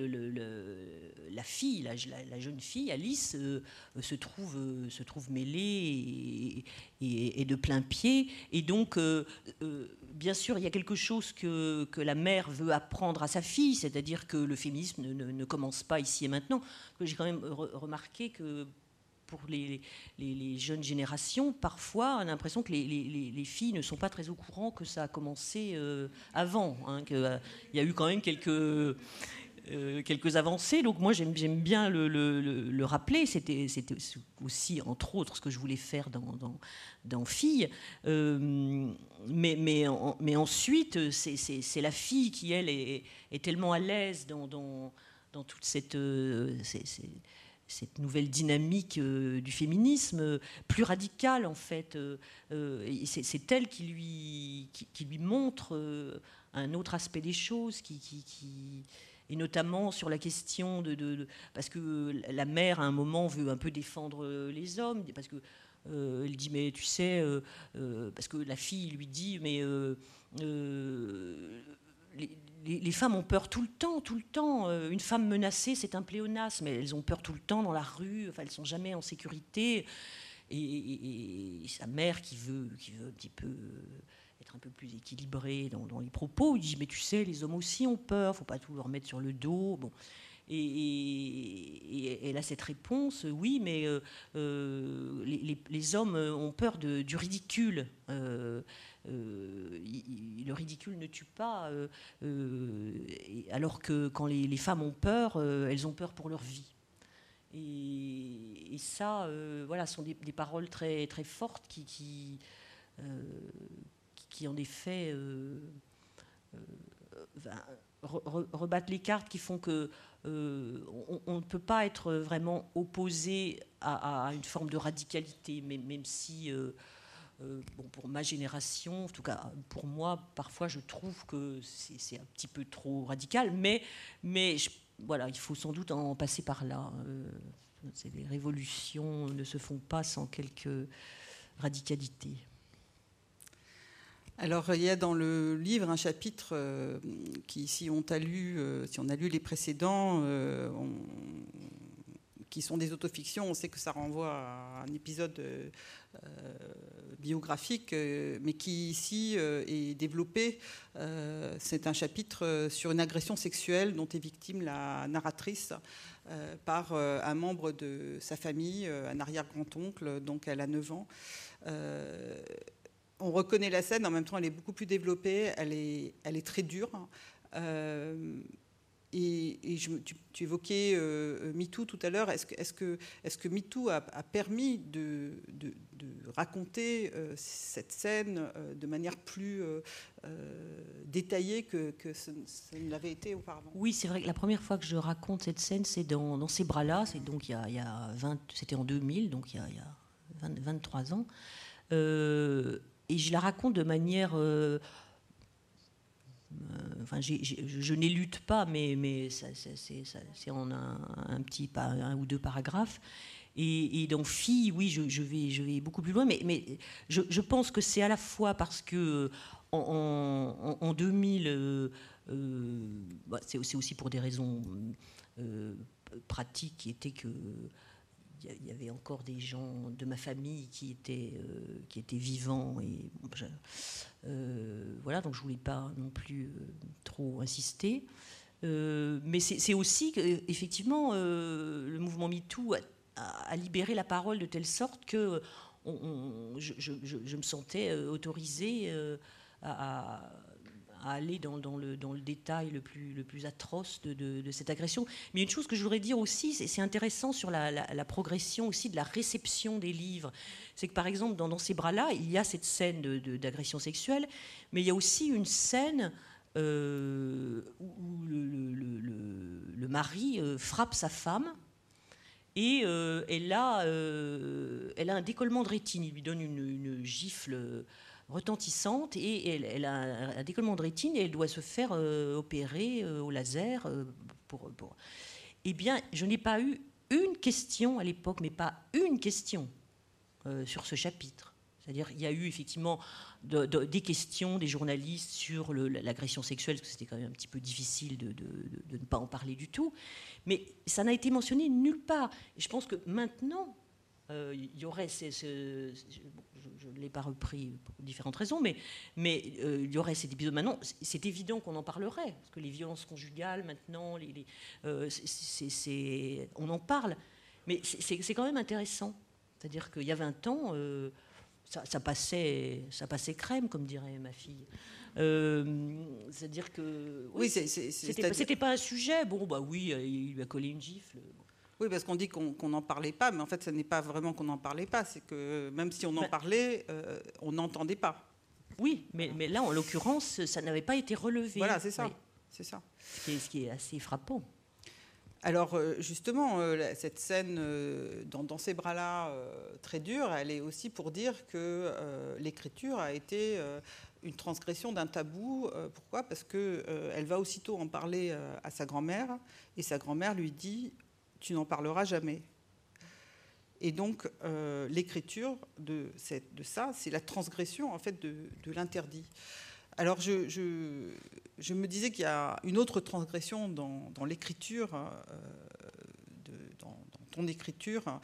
la fille, la, jeune fille, Alice, euh, se, trouve, euh, se trouve mêlée et, de plein pied. Et donc, euh, bien sûr, il y a quelque chose que, la mère veut apprendre à sa fille, c'est-à-dire que le féminisme ne, commence pas ici et maintenant. J'ai quand même remarqué que pour les, jeunes générations, parfois, on a l'impression que les, filles ne sont pas très au courant que ça a commencé avant, hein, qu'il y a eu quand même quelques, euh, quelques avancées. Donc moi j'aime bien le, rappeler. C'était aussi entre autres ce que je voulais faire dans, dans, dans Fille. Euh, mais, mais, mais, ensuite c'est la fille qui elle est, tellement à l'aise dans, dans, dans, toute cette, euh, cette nouvelle dynamique du féminisme, plus radicale en fait. c'est elle qui lui, qui, lui montre un autre aspect des choses, qui, qui et notamment sur la question de, parce que la mère à un moment veut un peu défendre les hommes parce que euh, elle dit mais tu sais euh, euh, parce que la fille lui dit mais les, femmes ont peur tout le temps, tout le temps. Une femme menacée, c'est un pléonasme. Mais elles ont peur tout le temps dans la rue. Enfin, elles sont jamais en sécurité. Et, sa mère qui veut, qui veut un petit peu un peu plus équilibré dans, les propos. Il dit mais tu sais, les hommes aussi ont peur, faut pas tout leur mettre sur le dos. Bon. Et, elle a cette réponse, oui, mais les, hommes ont peur du ridicule. le ridicule ne tue pas, alors que quand les, femmes ont peur, elles ont peur pour leur vie. Et, ça, voilà, sont des, paroles très, très fortes qui, qui en effet rebattre les cartes qui font que euh, on, ne peut pas être vraiment opposé à, une forme de radicalité, mais même si, euh, euh, bon, pour ma génération, en tout cas pour moi, parfois je trouve que c'est un petit peu trop radical, mais, mais voilà, il faut sans doute en passer par là. les révolutions ne se font pas sans quelques radicalités. Alors il y a dans le livre un chapitre euh, qui, si on a lu, euh, si on a lu les précédents, euh, qui sont des autofictions, on sait que ça renvoie à un épisode biographique, mais qui ici est développé. C'est un chapitre sur une agression sexuelle dont est victime la narratrice par un membre de sa famille, un arrière-grand-oncle, donc elle a 9 ans on reconnaît la scène, en même temps elle est beaucoup plus développée, elle est, elle est très dure. Euh, et, tu, évoquais euh, MeToo tout à l'heure. Est-ce que, est que, est que MeToo a, permis de, raconter euh, cette scène de manière plus détaillée que, que ce, ne l'avait été auparavant? Oui, c'est vrai que la première fois que je raconte cette scène, c'est dans, ces bras-là. C'est donc il y a, 20, c'était en 2000, donc il y a 23 ans et je la raconte de manière. Euh, euh, enfin, je n'élude pas, mais, c'est en un, petit, un ou deux paragraphes. Et, dans Fille, oui, je, vais, je beaucoup plus loin, mais, je, pense que c'est à la fois parce que en, 2000, euh, bah, c'est aussi pour des raisons pratiques qui étaient que il y avait encore des gens de ma famille qui étaient, euh, qui étaient vivants. Et, euh, voilà, donc je ne voulais pas non plus euh, trop insister. mais c'est aussi qu'effectivement, le mouvement MeToo a, libéré la parole de telle sorte que je, je, me sentais autorisée à aller dans, le, détail le plus, atroce de, cette agression. Mais une chose que je voudrais dire aussi, c'est intéressant sur la, progression aussi de la réception des livres. C'est que par exemple, dans, ces bras-là, il y a cette scène d'agression sexuelle, mais il y a aussi une scène euh, où le, mari euh, frappe sa femme. Et euh, elle, a, un décollement de rétine. Il lui donne une gifle retentissante et elle, a un décollement de rétine et elle doit se faire euh, opérer euh, au laser. Euh, Eh bien, je n'ai pas eu une question à l'époque, mais pas une question sur ce chapitre. C'est-à-dire, il y a eu effectivement des questions des journalistes sur l'agression sexuelle, parce que c'était quand même un petit peu difficile de, de, ne pas en parler du tout. Mais ça n'a été mentionné nulle part. Et je pense que maintenant, il y aurait ces, je ne l'ai pas repris pour différentes raisons, mais, mais euh, il y aurait cet épisode maintenant. C'est évident qu'on en parlerait, parce que les violences conjugales maintenant, les, euh, on en parle, mais c'est quand même intéressant. C'est-à-dire qu'il y a 20 ans, ça, passait, ça passait crème, comme dirait ma fille. C'est-à-dire que oui, c'était pas un sujet. Bon, bah oui, il lui a collé une gifle. Oui, parce qu'on dit qu'on n'en parlait pas, mais en fait, ce n'est pas vraiment qu'on n'en parlait pas. C'est que même si on en parlait, euh, on n'entendait pas. Oui, mais, mais là, en l'occurrence, ça n'avait pas été relevé. Voilà, c'est ça. C'est ça. Ce qui, est, assez frappant. Alors euh, justement, euh, cette scène dans, ces bras-là très dure, elle est aussi pour dire que l'écriture a été une transgression d'un tabou. pourquoi? Parce qu'elle va aussitôt en parler à sa grand-mère, et sa grand-mère lui dit tu n'en parleras jamais. Et donc, euh, l'écriture de, ça, c'est la transgression en fait de, l'interdit. Alors, je, me disais qu'il y a une autre transgression dans, l'écriture, euh, dans, ton écriture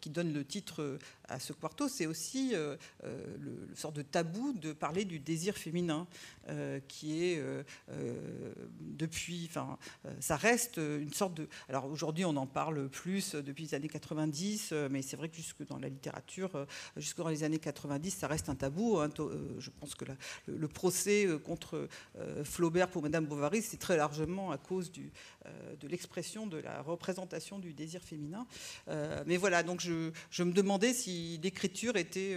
qui donne le titre à ce quarto, c'est aussi le, le, sort de tabou de parler du désir féminin, qui est depuis, enfin, ça reste une sorte de. Alors aujourd'hui, on en parle plus depuis les années 90, mais c'est vrai que jusque dans la littérature, jusque dans les années 90, ça reste un tabou. Hein. Je pense que le, procès contre Flaubert pour Madame Bovary, c'est très largement à cause de l'expression de la représentation du désir féminin. mais voilà, donc je me demandais si l'écriture était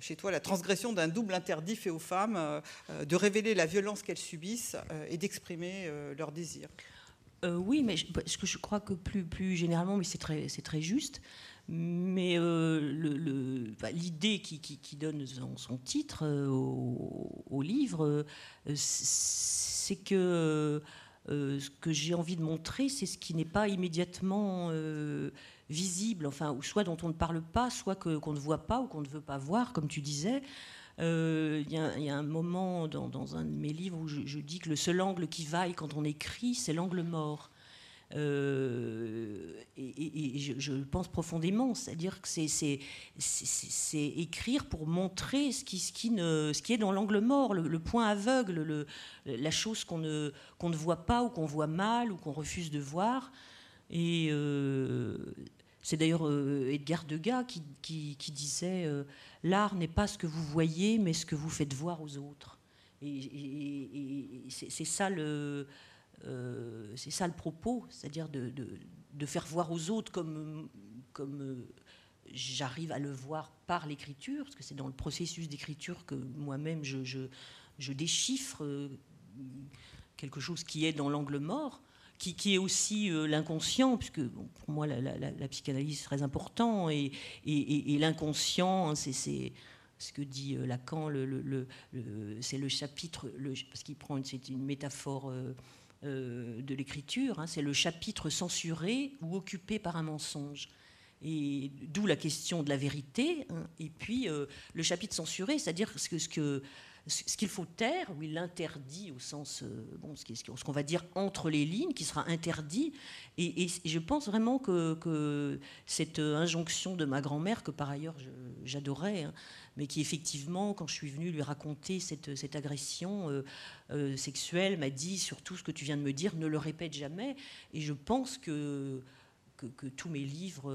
chez toi la transgression d'un double interdit fait aux femmes, de révéler la violence qu'elles subissent et d'exprimer leur désir. Euh, oui, mais parce que je crois que plus, plus généralement, mais c'est très, très juste. Mais euh, l'idée qui, donne son, titre euh, au, livre, c'est que ce que j'ai envie de montrer, c'est ce qui n'est pas immédiatement visible, enfin, soit dont on ne parle pas, soit qu'on ne voit pas ou qu'on ne veut pas voir, comme tu disais. Euh, il y, a un moment dans, un de mes livres où je, dis que le seul angle qui vaille quand on écrit, c'est l'angle mort. Euh, et, je, pense profondément, c'est-à-dire que c'est écrire pour montrer ce qui, ce qui, ne, ce qui est dans l'angle mort, le, point aveugle, le, la chose qu'on ne, ne voit pas ou qu'on voit mal ou qu'on refuse de voir. Et euh, c'est d'ailleurs euh, Edgar Degas qui, disait euh, L'art n'est pas ce que vous voyez, mais ce que vous faites voir aux autres. Et, c'est ça le. Euh, c'est ça le propos, c'est-à-dire de, faire voir aux autres comme, j'arrive à le voir par l'écriture, parce que c'est dans le processus d'écriture que moi-même je, déchiffre quelque chose qui est dans l'angle mort qui, est aussi euh, l'inconscient, puisque pour moi la, psychanalyse est très important, et, l'inconscient, c'est ce que dit euh, Lacan, c'est le chapitre, parce qu'il prend c'est une métaphore euh, de l'écriture, hein, c'est le chapitre censuré ou occupé par un mensonge. Et d'où la question de la vérité, hein, et puis le chapitre censuré, c'est-à-dire ce que ce qu'il faut taire, ou il l'interdit au sens, euh, bon, ce qu'on va dire entre les lignes, qui sera interdit. Et, je pense vraiment que, cette injonction de ma grand-mère, que par ailleurs j'adorais, hein, mais qui effectivement, quand je suis venue lui raconter cette, agression euh, euh, sexuelle, m'a dit surtout ce que tu viens de me dire, ne le répète jamais. Et je pense que, que, tous mes livres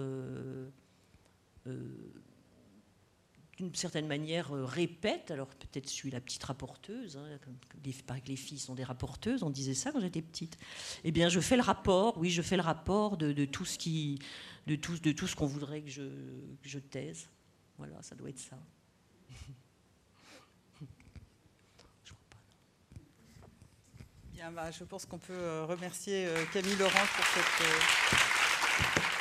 certaine manière, euh, répète. Alors peut-être je suis la petite rapporteuse. Hein, paraît que les filles sont des rapporteuses. On disait ça quand j'étais petite. Eh bien, je fais le rapport. Oui, je fais le rapport de, tout ce qui, de tout, de tout ce qu'on voudrait que je, je taise. Voilà, ça doit être ça. Bah, je pense qu'on peut euh, remercier euh, Camille Laurent pour cette